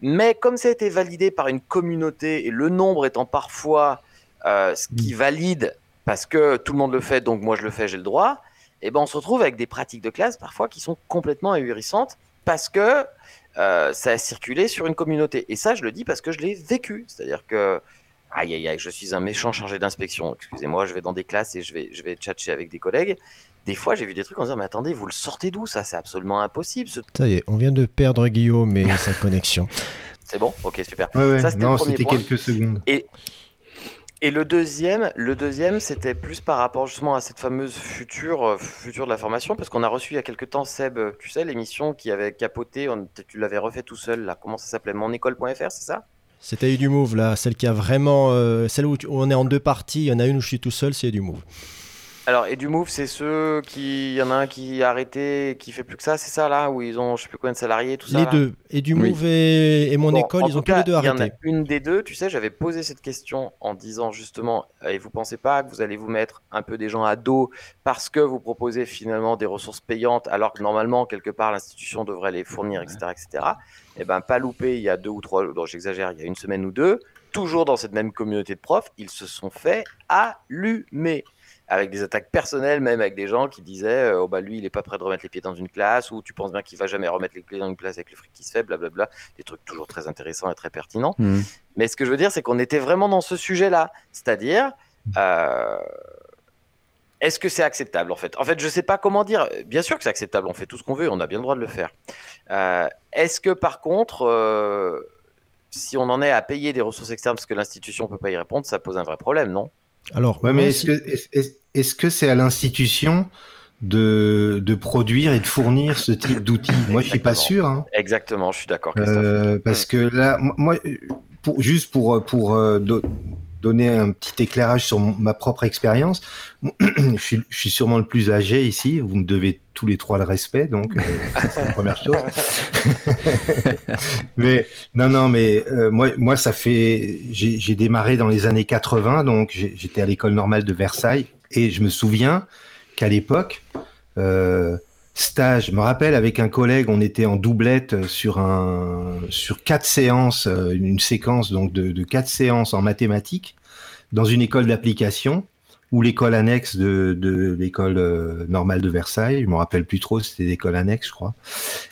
Mais comme ça a été validé par une communauté, et le nombre étant parfois euh, ce qui valide, parce que tout le monde le fait, donc moi je le fais, j'ai le droit, et ben on se retrouve avec des pratiques de classe parfois qui sont complètement ahurissantes, parce que euh, ça a circulé sur une communauté. Et ça, je le dis parce que je l'ai vécu. C'est-à-dire que, aïe, aïe, aïe, je suis un méchant chargé d'inspection. Excusez-moi, je vais dans des classes et je vais, je vais tchatcher avec des collègues. Des fois, j'ai vu des trucs en disant, mais attendez, vous le sortez d'où ça? C'est absolument impossible. ce- Ça y est, on vient de perdre Guillaume et sa connexion. C'est bon? Ok, super. Ouais, ouais. Ça, c'était le non, premier c'était point. quelques secondes. Et le deuxième, le deuxième, c'était plus par rapport justement à cette fameuse future, euh, future de la formation, parce qu'on a reçu il y a quelque temps Seb, euh, tu sais, l'émission qui avait capoté, on- tu l'avais refait tout seul, là, comment ça s'appelait? Monécole.fr, c'est ça? C'était du Move, là, celle qui a vraiment. euh, celle où, où on est en deux parties, il y en a une où je suis tout seul, c'est du Move. Alors, et du Move, c'est ceux qui. Il y en a un qui a arrêté, qui fait plus que ça, c'est ça là Où ils ont je sais plus combien de salariés, tout ça les là deux. Et du Oui. Move et, et mon Bon, école, ils ont tous les deux Il y en a arrêté. une des deux, tu sais, j'avais posé cette question en disant justement, et vous pensez pas que vous allez vous mettre un peu des gens à dos parce que vous proposez finalement des ressources payantes alors que normalement, quelque part, l'institution devrait les fournir, etc. etc. Eh ben, pas loupé, il y a deux ou trois, non, j'exagère, il y a une semaine ou deux, toujours dans cette même communauté de profs, ils se sont fait allumer avec des attaques personnelles, même avec des gens qui disaient euh, oh bah lui il est pas prêt de remettre les pieds dans une classe ou tu penses bien qu'il va jamais remettre les pieds dans une classe avec le fric qui se fait, blablabla, des trucs toujours très intéressants et très pertinents. Mhm. Mais ce que je veux dire, c'est qu'on était vraiment dans ce sujet-là, c'est-à-dire euh, est-ce que c'est acceptable en fait? En fait, je sais pas comment dire. Bien sûr que c'est acceptable, on fait tout ce qu'on veut, on a bien le droit de le faire. Euh, est-ce que par contre, euh, si on en est à payer des ressources externes parce que l'institution peut pas y répondre, ça pose un vrai problème, non? Alors, Ouais, mais si- est-ce que est-ce- que c'est à l'institution de, de produire et de fournir ce type d'outils? Moi, je suis pas sûr. Hein. Exactement, je suis d'accord. Euh, parce que là, mo- moi, pour, juste pour, pour euh, donner un petit éclairage sur ma propre expérience, je suis, je suis sûrement le plus âgé ici. Vous me devez tous les trois le respect, donc euh, c'est la première chose. mais non, non, mais euh, moi, moi, ça fait, j'ai démarré dans les années 80, donc j'étais à l'école normale de Versailles, et je me souviens qu'à l'époque, euh, stage, je me rappelle avec un collègue, on était en doublette sur un sur quatre séances, euh, une séquence donc de, quatre séances en mathématiques dans une école d'application ou l'école annexe de, de l'école euh, normale de Versailles. Je me rappelle plus trop, c'était l'école annexe, je crois.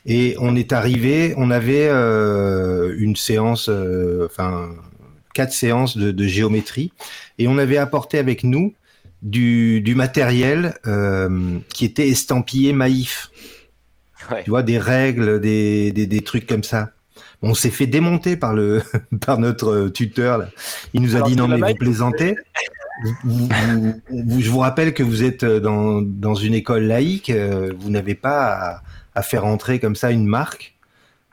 Et on est arrivé, on avait euh, une séance, euh, enfin quatre séances de géométrie, et on avait apporté avec nous du, du matériel euh, qui était estampillé Maïf. Ouais. Tu vois, des règles, des, des, des trucs comme ça. On s'est fait démonter par le par notre tuteur. Là. Il nous a Alors, dit non mais Maïf, vous plaisantez. Vous- vous- je vous rappelle que vous êtes dans, dans une école laïque. euh, Vous n'avez pas à, à faire entrer comme ça une marque,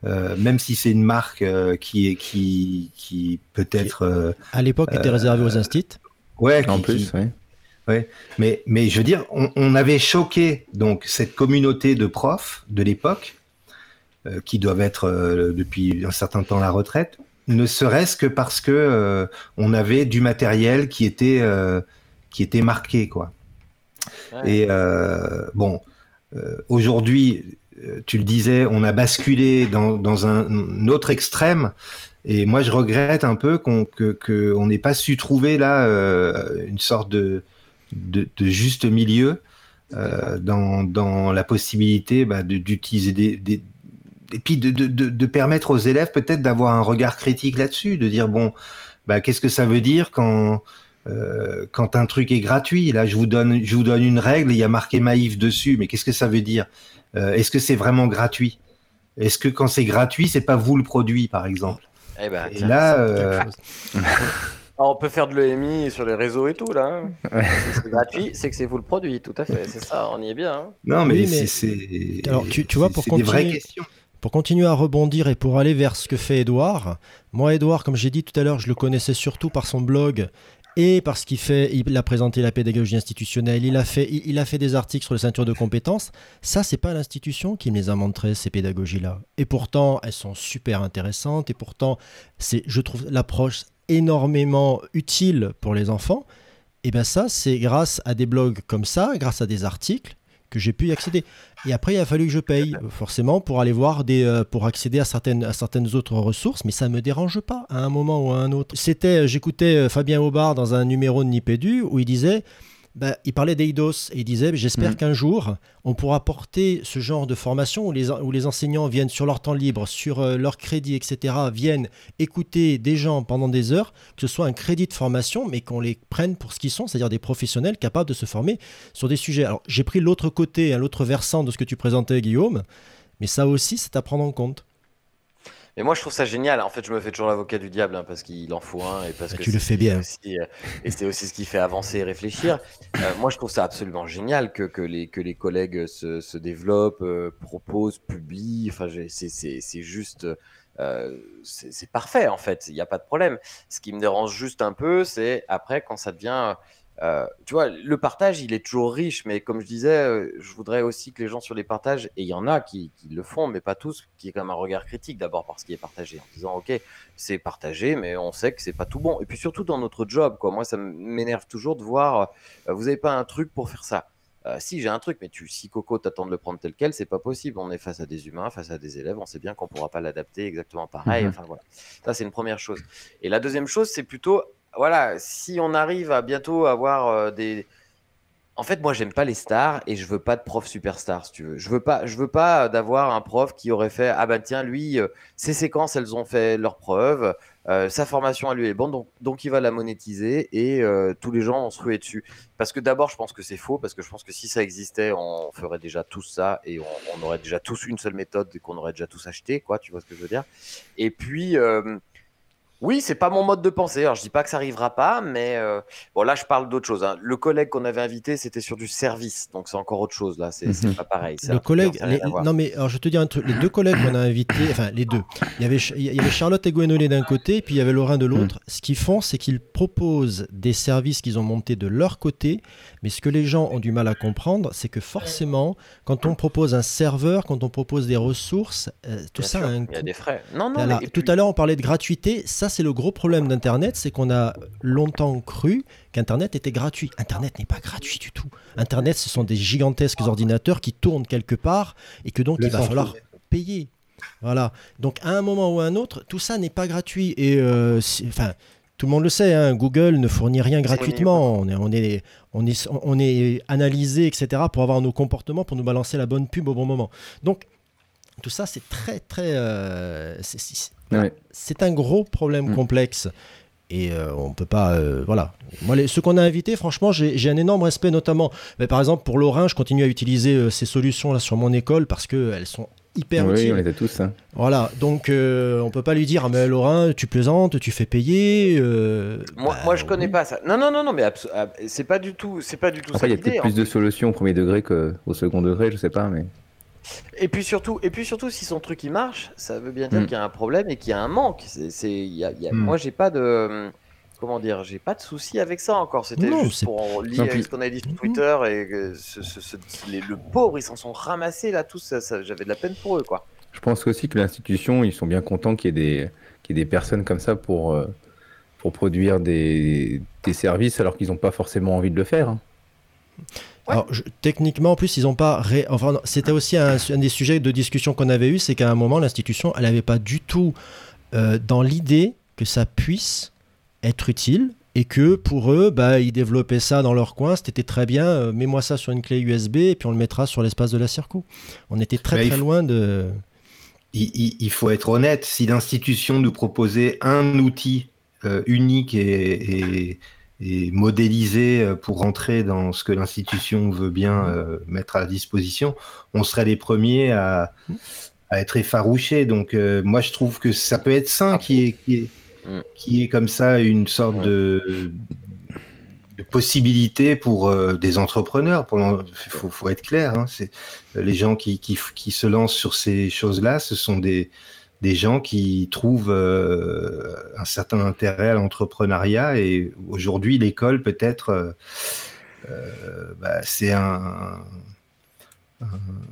euh, même si c'est une marque euh, qui est qui qui peut-être euh, à l'époque, était réservé aux instits. ouais En qui- plus, qui- oui. mais, mais je veux dire, on, on avait choqué donc cette communauté de profs de l'époque, euh, qui doivent être euh, depuis un certain temps à la retraite, ne serait-ce que parce que euh, on avait du matériel qui était qui était marqué quoi. Ouais. Et bon, aujourd'hui, tu le disais, on a basculé dans, dans un, un autre extrême. Et moi, je regrette un peu qu'on que, que on n'ait pas su trouver là euh, une sorte de, de, de juste milieu euh, dans, dans la possibilité bah, de- d'utiliser des, des et puis de, de, de, de permettre aux élèves peut-être d'avoir un regard critique là-dessus, de dire bon, bah, qu'est-ce que ça veut dire quand euh, quand un truc est gratuit? Là, je vous donne je vous donne une règle, il y a marqué Maïf dessus, mais qu'est-ce que ça veut dire? Euh, Est-ce que c'est vraiment gratuit? Est-ce que quand c'est gratuit, c'est pas vous le produit, par exemple? Eh ben, Et là, Ah, on peut faire de l'EMI sur les réseaux et tout, là. Si C'est gratuit, c'est que c'est vous le produit, tout à fait. C'est ça, on y est bien. hein. non, mais, Oui, mais- c'est- c'est Alors, tu- tu vois, pour c'est des vraies continuer- questions. Pour continuer à rebondir et pour aller vers ce que fait Edouard, moi Edouard, comme j'ai dit tout à l'heure, je le connaissais surtout par son blog et parce qu'il fait, il a présenté la pédagogie institutionnelle, il a fait, il, il a fait des articles sur les ceintures de compétences. Ça, c'est pas l'institution qui me les a montrées ces pédagogies-là. Et pourtant, elles sont super intéressantes et pourtant, c'est, je trouve l'approche énormément utile pour les enfants. Et bien ça, c'est grâce à des blogs comme ça, grâce à des articles, que j'ai pu y accéder. Et après, il a fallu que je paye, forcément, pour aller voir des, euh, pour accéder à certaines, à certaines autres ressources, mais ça ne me dérange pas à un moment ou à un autre. C'était, j'écoutais euh, Fabien Aubard dans un numéro de Nipédu où il disait bah, il parlait d'Eidos et il disait J'espère Mhm. qu'un jour, on pourra porter ce genre de formation où les, où les enseignants viennent sur leur temps libre, sur euh, leur crédit, etc., viennent écouter des gens pendant des heures, que ce soit un crédit de formation, mais qu'on les prenne pour ce qu'ils sont, c'est-à-dire des professionnels capables de se former sur des sujets. Alors, j'ai pris l'autre côté, hein, l'autre versant de ce que tu présentais, Guillaume, mais ça aussi, c'est à prendre en compte. Mais moi, je trouve ça génial. En fait, je me fais toujours l'avocat du diable hein, parce qu'il en faut un et parce Bah, que tu le c'est fais bien. aussi, euh, et c'est aussi ce qui fait avancer et réfléchir. Euh, moi, je trouve ça absolument génial que, que, les, que les collègues se, se développent, euh, proposent, publient. Enfin, c'est c'est- c'est juste. euh, c'est c'est parfait en fait, il n'y a pas de problème. Ce qui me dérange juste un peu, c'est après quand ça devient. Euh, tu vois, le partage, il est toujours riche, mais comme je disais, euh, je voudrais aussi que les gens sur les partages, et il y en a qui, qui le font, mais pas tous, qui aient quand même un regard critique d'abord par ce qui est partagé, en disant ok, c'est partagé, mais on sait que c'est pas tout bon. Et puis surtout dans notre job, quoi. Moi, ça m'énerve toujours de voir, euh, vous avez pas un truc pour faire ça. Euh, si j'ai un truc, mais tu, si Coco t'attend de le prendre tel quel, c'est pas possible. On est face à des humains, face à des élèves, on sait bien qu'on pourra pas l'adapter exactement pareil. Mhm. Enfin voilà, ça c'est une première chose. Et la deuxième chose, c'est plutôt, voilà, si on arrive à bientôt avoir euh, des, en fait, moi, j'aime pas les stars et je veux pas de prof superstar, si tu veux. Je veux pas, je veux pas d'avoir un prof qui aurait fait ah bah tiens lui, euh, ses séquences elles ont fait leurs preuves, euh, sa formation à lui est bonne donc donc il va la monétiser et euh, tous les gens vont se ruer dessus. Parce que d'abord, je pense que c'est faux parce que je pense que si ça existait, on ferait déjà tous ça et on, aurait déjà tous une seule méthode qu'on aurait déjà tous acheté quoi. Tu vois ce que je veux dire Et puis oui, c'est pas mon mode de pensée. Alors, je dis pas que ça arrivera pas, mais euh, bon, là, je parle d'autre chose. hein. Le collègue qu'on avait invité, c'était sur du service, donc c'est encore autre chose. Là, c'est Mhm. pas pareil. Le collègue, les- non mais alors je te dis un truc, les deux collègues qu'on a invités, enfin les deux, il y avait, il y avait Charlotte et Gwenolé d'un côté, et puis il y avait Laurent de l'autre. Ce qu'ils font, c'est qu'ils proposent des services qu'ils ont montés de leur côté, mais ce que les gens ont du mal à comprendre, c'est que forcément, quand on propose un serveur, quand on propose des ressources, euh, tout Bien ça sûr, a un il y a coût. des frais. Non, non. Voilà. mais- et Tout à l'heure, on parlait de gratuité. Ça, c'est le gros problème d'Internet, c'est qu'on a longtemps cru qu'Internet était gratuit. Internet n'est pas gratuit du tout. Internet, ce sont des gigantesques ordinateurs qui tournent quelque part et que donc Le il va falloir payer. Voilà. Donc à un moment ou à un autre, tout ça n'est pas gratuit. Et euh, enfin, tout le monde le sait, hein, Google ne fournit rien gratuitement. On est, on, est, on, est, on est analysé, etc., pour avoir nos comportements, pour nous balancer la bonne pub au bon moment. Donc, tout ça, c'est très, très. euh, c'est- c'est- Ouais. c'est un gros problème Mm. complexe. Et euh, on peut pas. euh, voilà. Moi, les, ceux qu'on a invités, franchement, j'ai j'ai un énorme respect, notamment. mais par exemple, pour Lorrain, je continue à utiliser euh, ces solutions là sur mon école parce qu'elles sont hyper Oui, utiles. on les a tous. hein. Voilà. Donc, euh, on peut pas lui dire, ah, mais Lorrain, tu plaisantes, tu fais payer. euh, Moi, bah, moi, je connais oui. pas ça. Non, non, non, non, mais ab- c'est pas du tout, c'est pas du tout Après, il y a peut-être plus en de solutions au premier degré qu'au second degré, je sais pas, mais. Et puis surtout, et puis surtout, si son truc il marche, ça veut bien dire Mm. qu'il y a un problème et qu'il y a un manque. C'est, a- y a- Mm. Moi, j'ai pas de, comment dire, j'ai pas de souci avec ça encore. C'était juste pour lier avec ce qu'on a dit sur Twitter et que ce, ce- ce- les- le pauvre, ils s'en sont ramassés là tous. Ça, ça- j'avais de la peine pour eux, quoi. Je pense aussi que l'institution, ils sont bien contents qu'il y ait des, qu'il y ait des personnes comme ça pour, euh, pour produire des, des services alors qu'ils n'ont pas forcément envie de le faire. hein. Ouais. Alors, je- techniquement, en plus, ils ont pas. ré- Enfin, c'était aussi un, un des sujets de discussion qu'on avait eu, c'est qu'à un moment, l'institution, elle n'avait pas du tout euh, dans l'idée que ça puisse être utile et que pour eux, bah, ils développaient ça dans leur coin. C'était très bien. euh, Mets-moi ça sur une clé USB et puis on le mettra sur l'espace de la circo. On était très Mais très faut- loin de. Il, il- il faut être honnête, si l'institution nous proposait un outil euh, unique et, et- et modélisé euh, pour rentrer dans ce que l'institution veut bien euh, mettre à disposition, on serait les premiers à, à être effarouchés. Donc moi je trouve que ça peut être sain qui est, qui est, Mm. qui est comme ça une sorte Ouais. de, de possibilité pour euh, des entrepreneurs. Pour l'en- faut, faut être clair, hein, c'est les gens qui, qui, qui se lancent sur ces choses-là, ce sont des, des gens qui trouvent euh, un certain intérêt à l'entrepreneuriat et aujourd'hui l'école peut-être euh, bah, c'est un, un,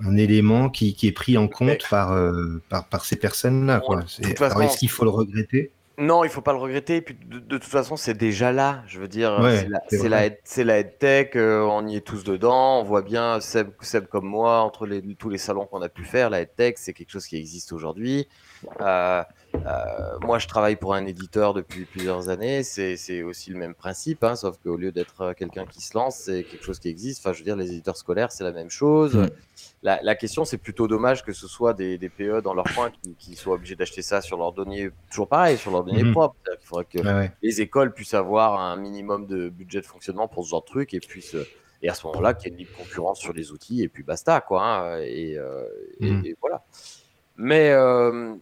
un élément qui, qui est pris en compte Mais- par, euh, par, par ces personnes-là. Est-ce qu'il faut le regretter? Non, il faut pas le regretter. Et puis de, de toute façon, c'est déjà là. Je veux dire, Ouais, c'est la, c'est la, EdTech. euh, on y est tous dedans. On voit bien Seb, Seb comme moi entre les, tous les salons qu'on a pu faire. La EdTech, c'est quelque chose qui existe aujourd'hui. Euh, moi, je travaille pour un éditeur depuis plusieurs années. C'est aussi le même principe, hein, sauf qu'au lieu d'être euh, quelqu'un qui se lance, c'est quelque chose qui existe. Enfin, je veux dire, les éditeurs scolaires, c'est la même chose. La, la question, c'est plutôt dommage que ce soit des, des PE dans leur coin qui, qui soient obligés d'acheter ça sur leurs données, toujours pareil, sur leurs données Mhm. propres. C'est-à-dire qu'il faudrait que ouais. les écoles puissent avoir un minimum de budget de fonctionnement pour ce genre de truc et puissent et à ce moment-là qu'il y ait une libre concurrence sur les outils et puis basta quoi hein, et, euh, et- Mhm. et voilà mais euh,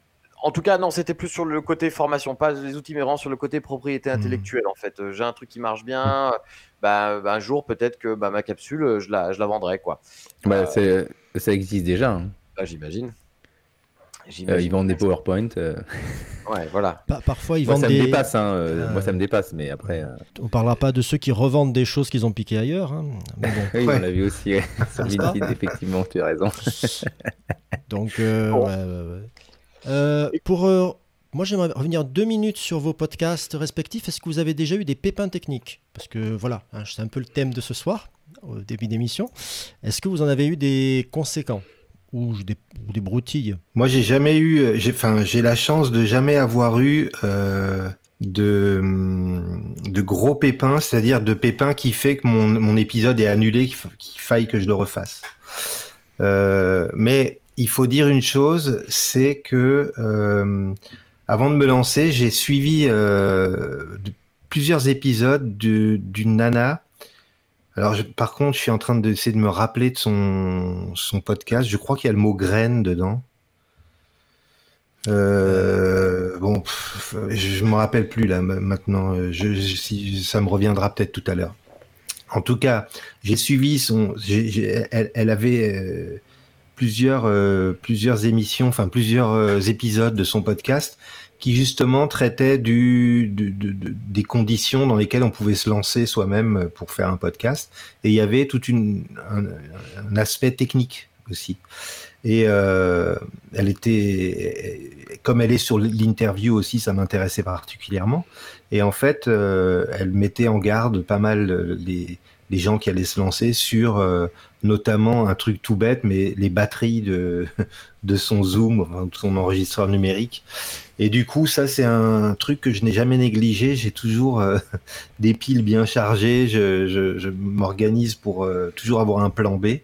en tout cas non c'était plus sur le côté formation pas les outils mais vraiment sur le côté propriété intellectuelle en fait Euh, j'ai un truc qui marche bien bah, bah, un jour peut-être que bah, ma capsule euh, je la, je la vendrai quoi Bah, Euh, c'est- ça existe déjà. hein. Bah, j'imagine Euh, ils vendent des PowerPoint. euh, ouais voilà Pa- parfois, ils Moi, vendent ça des. me dépasse. hein, euh. Moi, ça me dépasse. Mais après, euh, On parlera pas de ceux qui revendent des choses qu'ils ont piquées ailleurs. hein. Mais bon. oui, Ouais. on l'a vu aussi ouais, sur LinkedIn. Effectivement, tu as raison. Donc, euh, Bon. ouais, ouais, ouais. Euh, pour euh, moi, j'aimerais revenir deux minutes sur vos podcasts respectifs. Est-ce que vous avez déjà eu des pépins techniques? Parce que voilà, hein, c'est un peu le thème de ce soir, au début d'émission. Est-ce que vous en avez eu des conséquents? Ou des, ou des broutilles? Moi, j'ai jamais eu, j'ai, enfin, j'ai la chance de jamais avoir eu euh, de hum, de gros pépins, c'est-à-dire de pépins qui fait que mon, mon épisode est annulé, qu'il fa- qu'il faille que je le refasse. Euh, mais il faut dire une chose, c'est que euh, avant de me lancer, j'ai suivi euh, plusieurs épisodes de- d'une nana. Alors, par contre, je suis en train d'essayer de me rappeler de son, son podcast. Je crois qu'il y a le mot graine dedans. Euh, bon, je ne me rappelle plus là ma- maintenant. Ça me reviendra peut-être tout à l'heure. En tout cas, j'ai suivi son. elle, avait plusieurs euh, plusieurs émissions, enfin plusieurs euh, épisodes de son podcast qui justement traitaient du, du- de- des conditions dans lesquelles on pouvait se lancer soi-même pour faire un podcast. Et il y avait tout une, un, un aspect technique aussi. Et euh, elle était, comme elle est sur l'interview aussi, ça m'intéressait particulièrement. Et en fait, euh, elle mettait en garde pas mal les, les gens qui allaient se lancer sur euh, notamment un truc tout bête, mais les batteries de, de son Zoom, enfin, de son enregistreur numérique. Et du coup, ça, c'est un truc que je n'ai jamais négligé. J'ai toujours euh, des piles bien chargées. Je, je, je m'organise pour euh, toujours avoir un plan B.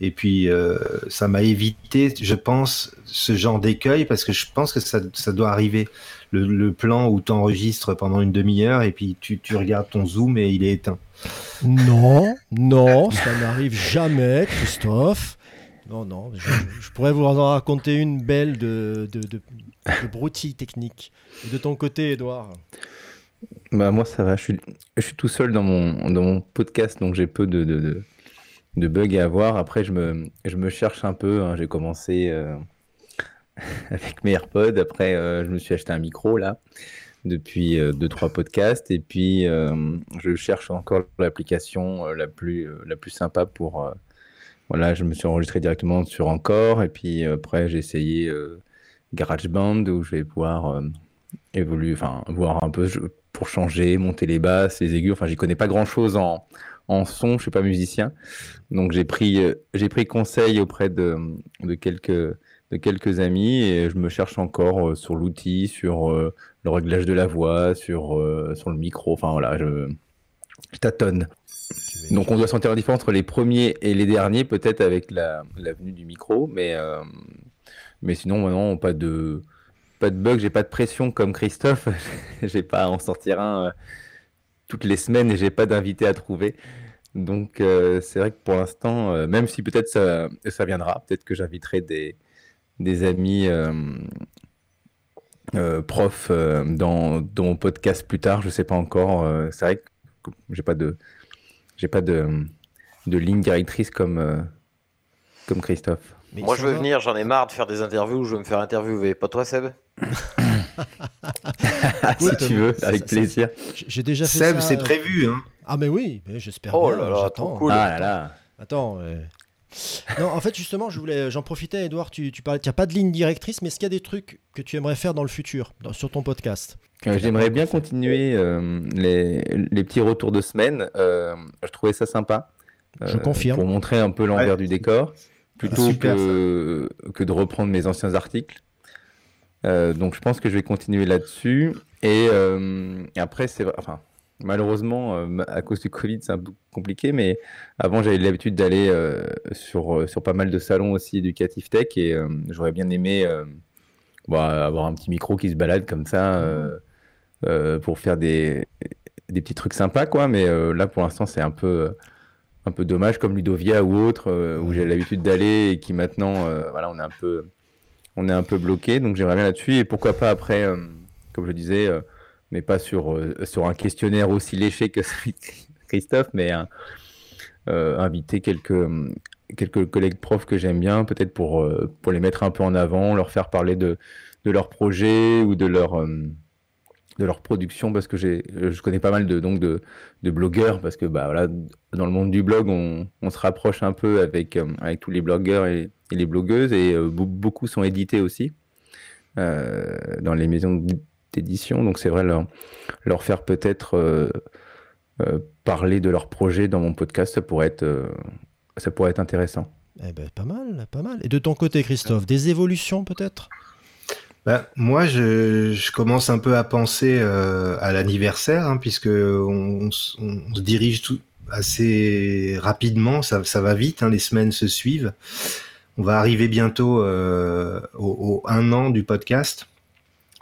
Et puis, euh, ça m'a évité, je pense, ce genre d'écueil parce que je pense que ça, ça doit arriver. Le, le plan où tu enregistres pendant une demi-heure et puis tu, tu regardes ton zoom et il est éteint. Non, non, ça n'arrive jamais, Christophe. Non, non, je, je pourrais vous en raconter une belle de, de, de, de broutille technique. Et de ton côté, Edouard Bah, moi, ça va. Je suis, je suis tout seul dans mon, dans mon podcast, donc j'ai peu de, de, de, de bugs à avoir. Après, je me, je me cherche un peu. hein. J'ai commencé euh, avec mes AirPods. Après, euh, je me suis acheté un micro, là, depuis euh, deux, trois podcasts. Et puis, euh, je cherche encore l'application euh, la, plus, euh, la plus sympa pour. euh, voilà, je me suis enregistré directement sur Encore. Et puis, euh, après, j'ai essayé euh, GarageBand, où je vais pouvoir. euh, évoluer, enfin, voir un peu pour changer, monter les basses, les aigus. Enfin, j'y connais pas grand chose en, en son, je suis pas musicien. Donc, j'ai pris, euh, j'ai pris conseil auprès de, de, quelques, quelques amis et je me cherche encore euh, sur l'outil, sur euh, le réglage de la voix, sur, euh, sur le micro. Enfin, voilà, je, tâtonne. Donc, on doit sentir la différence entre les premiers et les derniers, peut-être avec la, la venue du micro, mais, mais sinon, maintenant, pas de pas de bug, j'ai pas de pression comme Christophe. j'ai pas à en sortir un toutes les semaines et j'ai pas d'invité à trouver. Donc c'est vrai que pour l'instant, même si peut-être ça, ça viendra, peut-être que j'inviterai des, des amis euh, euh, profs euh, dans, dans mon podcast plus tard, je sais pas encore. euh, c'est vrai que j'ai pas de j'ai pas de, de ligne directrice comme, euh, comme Christophe. Mais moi je veux va venir j'en ai marre de faire des interviews je veux me faire interviewer pas toi Seb? Ah, si Écoute, tu veux, avec ça- plaisir. J'ai- J'ai déjà fait Seb, ça. c'est prévu. Hein. Ah, mais oui, mais j'espère Oh bien. là là, j'attends. trop cool. Ah là là. Attends, euh, Non, en fait, justement, je voulais, j'en profitais, Edouard, tu, tu parlais, tu n'as pas de ligne directrice, mais est-ce qu'il y a des trucs que tu aimerais faire dans le futur, dans- sur ton podcast? Euh, J'aimerais bien continuer euh, les, les petits retours de semaine. Euh, je trouvais ça sympa. Je confirme. Pour montrer un peu l'envers Ouais. du décor, plutôt super, que, que de reprendre mes anciens articles. Euh, donc je pense que je vais continuer là-dessus. Et, euh, et après, c'est enfin, malheureusement, euh, à cause du Covid, c'est un peu compliqué, mais avant, j'avais l'habitude d'aller euh, sur, euh, sur pas mal de salons aussi éducatifs tech et j'aurais bien aimé bah, avoir un petit micro qui se balade comme ça pour faire des, petits trucs sympas, quoi. Mais là, pour l'instant, c'est un peu, dommage, comme Ludovia ou autre, où j'ai l'habitude d'aller et qui maintenant, voilà, on est un peu, bloqué. Donc, j'aimerais bien là-dessus et pourquoi pas après, comme je disais, mais pas sur, euh, sur un questionnaire aussi léché que Christophe, mais euh, inviter quelques, quelques collègues profs que j'aime bien, peut-être pour, euh, pour les mettre un peu en avant, leur faire parler de, de leurs projets ou de leur, euh, de leur production, parce que je connais pas mal de, blogueurs, parce que bah, dans le monde du blog, on, se rapproche un peu avec, avec tous les blogueurs et, les blogueuses, et be- beaucoup sont édités aussi dans les maisons d'édition, donc c'est vrai leur, leur faire peut-être euh, euh, parler de leur projet dans mon podcast, ça pourrait être, euh, ça pourrait être intéressant. Eh ben, pas mal, pas mal. Et de ton côté, Christophe, des évolutions peut-être? Bah, moi, je, je commence un peu à penser euh, à l'anniversaire, hein, puisque on, on s- on se dirige tout assez rapidement, ça, ça va vite, hein, les semaines se suivent. On va arriver bientôt euh, au, au un an du podcast.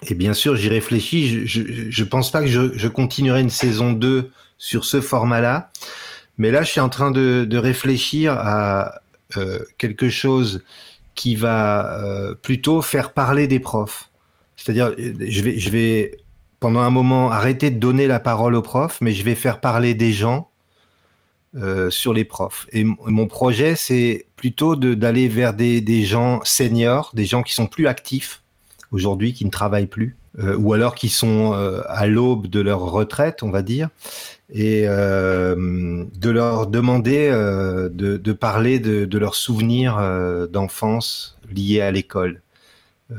Et bien sûr, j'y réfléchis. Je, je, pense pas que je, je continuerai une saison 2 sur ce format-là. Mais là, je suis en train de, de réfléchir à euh, quelque chose qui va euh, plutôt faire parler des profs. C'est-à-dire, je vais, je vais pendant un moment arrêter de donner la parole aux profs, mais je vais faire parler des gens euh, sur les profs. Et mon projet, c'est plutôt d'aller vers des, des gens seniors, des gens qui sont plus actifs aujourd'hui, qui ne travaillent plus, euh, ou alors qui sont euh, à l'aube de leur retraite, on va dire, et euh, de leur demander de, de parler de, de leurs souvenirs d'enfance liés à l'école. En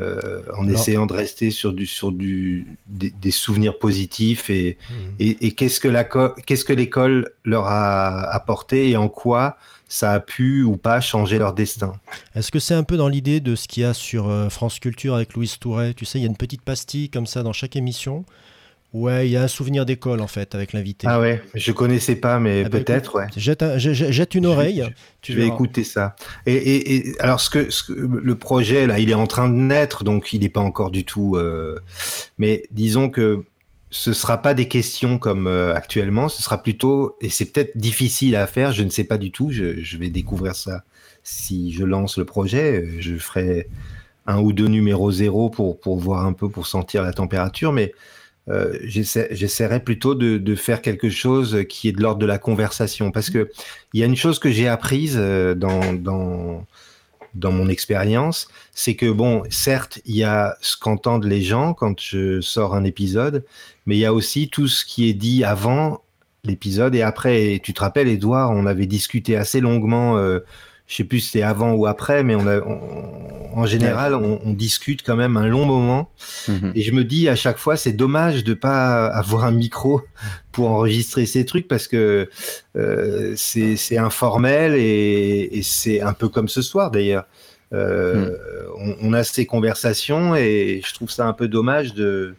Alors- essayant de rester sur du sur du des, des souvenirs positifs et et, et qu'est-ce que la co- qu'est-ce que l'école leur a apporté et en quoi ça a pu ou pas changer leur destin. Est-ce que c'est un peu dans l'idée de ce qu'il y a sur euh, France Culture avec Louise Touret? Tu sais, il y a une petite pastille comme ça dans chaque émission. Ouais, il y a un souvenir d'école en fait avec l'invité. Ah ouais, je connaissais pas, mais Ah bah peut-être ouais. Jette, un- jette- jette une oreille. tu je vais écouter ça. Et, et, et alors ce que, ce que le projet là, il est en train de naître, donc il n'est pas encore du tout. euh, mais disons que ce sera pas des questions comme euh, actuellement, ce sera plutôt et c'est peut-être difficile à faire, je ne sais pas du tout. Je, vais découvrir ça si je lance le projet. Je ferai un ou deux numéros zéro pour pour voir un peu pour sentir la température, mais euh, j'essaie- j'essaierai plutôt de, faire quelque chose qui est de l'ordre de la conversation parce que il y a une chose que j'ai apprise euh, dans, dans mon expérience, c'est que bon, certes, il y a ce qu'entendent les gens quand je sors un épisode, mais il y a aussi tout ce qui est dit avant l'épisode et après. Et tu te rappelles, Edouard, on avait discuté assez longuement. Euh, je sais plus si c'était avant ou après, mais on a, on- en général, on, on discute quand même un long moment. Mhm. Et je me dis à chaque fois, c'est dommage de pas avoir un micro pour enregistrer ces trucs parce que euh, c'est c'est informel et, et c'est un peu comme ce soir d'ailleurs. Euh, on, on a ces conversations et je trouve ça un peu dommage de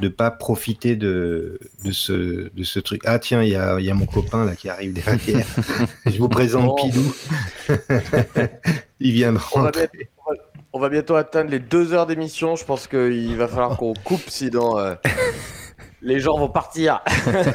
de pas profiter de, de ce de ce truc. Ah tiens, il y a, y a mon copain là qui arrive derrière. je vous présente. Pidou. il vient de On va, rentrer. bien- on va- on va bientôt atteindre les deux heures d'émission. Je pense qu'il va falloir qu'on coupe sinon euh, les gens vont partir.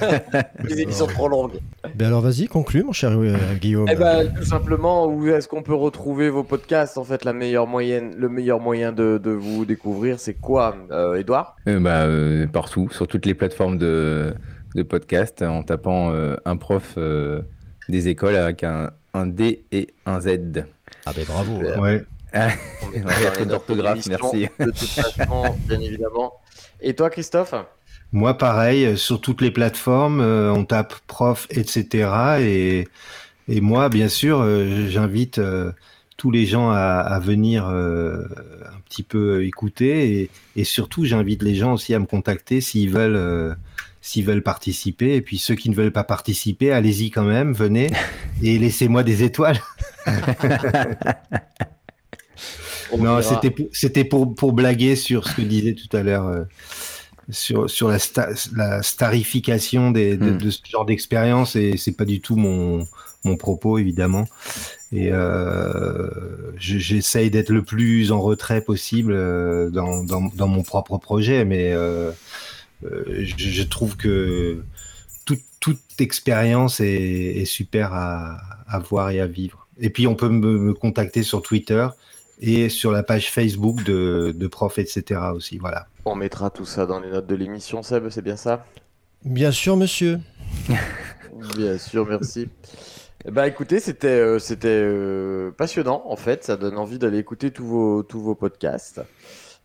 les émissions trop longues. Ben alors vas-y, conclue mon cher euh, Guillaume. Eh ben, tout simplement, où est-ce qu'on peut retrouver vos podcasts En fait, la meilleure moyenne, le meilleur moyen de, de vous découvrir, c'est quoi, euh, Edouard Euh, bah, euh, partout, sur toutes les plateformes de, de podcast, en tapant euh, un prof euh, des écoles avec un, un D et un Z. Ah ben bravo. Ouais. On notes d'orthographe, merci. De toute façon, bien évidemment. Et toi, Christophe? Moi, pareil, euh, sur toutes les plateformes, euh, on tape prof, etc. Et, Et moi, bien sûr, euh, j'invite tous les gens à, à venir euh, un petit peu écouter et, et surtout, j'invite les gens aussi à me contacter s'ils veulent, euh, s'ils veulent participer. Et puis ceux qui ne veulent pas participer, allez-y quand même, venez et laissez-moi des étoiles. On non, c'était pour, c'était pour, pour blaguer sur ce que disait tout à l'heure. euh, sur, sur la, sta- la starification des, de, Hmm. de ce genre d'expérience et c'est pas du tout mon, mon propos évidemment. Et euh, je- j'essaye d'être le plus en retrait possible euh, dans, dans, dans mon propre projet mais euh, euh, je, je trouve que toute, toute expérience est, est super à, à voir et à vivre. Et puis on peut me, me contacter sur Twitter et sur la page Facebook de, de prof etc aussi voilà On mettra tout ça dans les notes de l'émission, Seb, c'est bien ça? Bien sûr, monsieur. Bien sûr, merci. Ben, écoutez, c'était euh, c'était euh, passionnant en fait. Ça donne envie d'aller écouter tous vos tous vos podcasts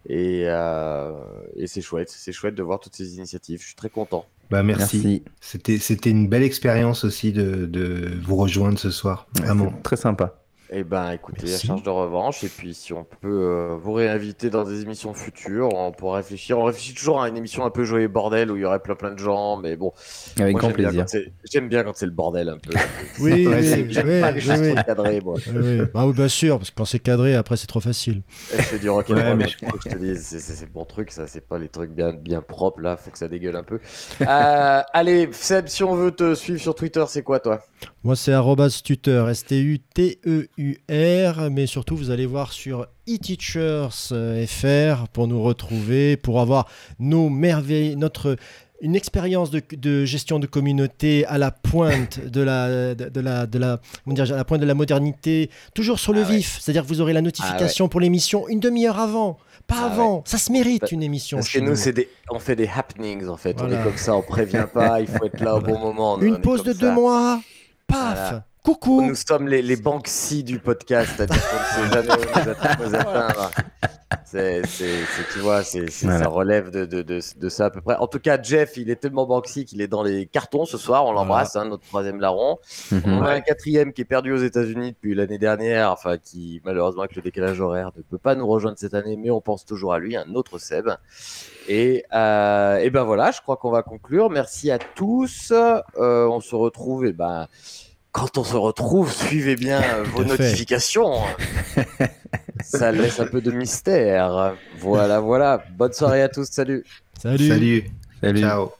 et, euh, et c'est chouette, c'est chouette de voir toutes ces initiatives. Je suis très content. Bah merci. Merci. C'était c'était une belle expérience aussi de, de vous rejoindre ce soir. Vraiment. Très sympa. Eh ben, écoutez, Merci. à charge de revanche. Et puis, si on peut euh, vous réinviter dans des émissions futures, on pourra réfléchir. On réfléchit toujours à une émission un peu joyeux bordel où il y aurait plein plein de gens, mais bon. Avec moi, grand j'aime bien plaisir. quand c'est- J'aime bien quand c'est le bordel un peu. Oui, Ouais, oui, moi. Bah oui, bien sûr, parce que quand c'est cadré, après c'est trop facile. Et C'est du rock'n'roll, Ouais, mais hein, je faut que je te dise, c'est- c'est c'est le bon truc, ça, c'est pas les trucs bien, bien propres, là, faut que ça dégueule un peu. Euh, allez, Seb, si on veut te suivre sur Twitter, c'est quoi, toi? Moi, c'est arrobas tuteur, Mais surtout, vous allez voir sur eTeachers.fr pour nous retrouver, pour avoir nos merveilles, notre une expérience de, de gestion de communauté à la pointe de la, de, de la, de la, dire, à la pointe de la modernité, toujours sur le Ah ouais. vif. C'est-à-dire que vous aurez la notification pour l'émission une demi-heure avant, pas Ah ouais. avant. Ça se mérite Bah, une émission. Parce que chez nous, c'est des... on fait des happenings, en fait. On est comme ça, on prévient pas, il faut être là au bon moment. nous, Une pause de ça. deux mois, paf, Voilà. Coucou. Nous sommes les, les Banksy du podcast, c'est-à-dire qu'on ne sait jamais où nous att- nous atteindre. C'est, c'est, c'est- tu vois, c'est, c'est- Voilà. ça relève de, de, de, de ça à peu près. En tout cas, Jeff, il est tellement Banksy qu'il est dans les cartons ce soir. On l'embrasse, hein, notre troisième larron. On Mhm. a un quatrième qui est perdu aux États-Unis depuis l'année dernière, enfin qui malheureusement avec le décalage horaire ne peut pas nous rejoindre cette année, mais on pense toujours à lui, un autre Seb. Et, euh, et ben voilà, je crois qu'on va conclure. Merci à tous. Euh, on se retrouve, et ben quand on se retrouve, suivez bien vos notifications. Ça laisse un peu de mystère. Voilà, voilà. Bonne soirée à tous. Salut. Salut. Salut. Salut. Ciao.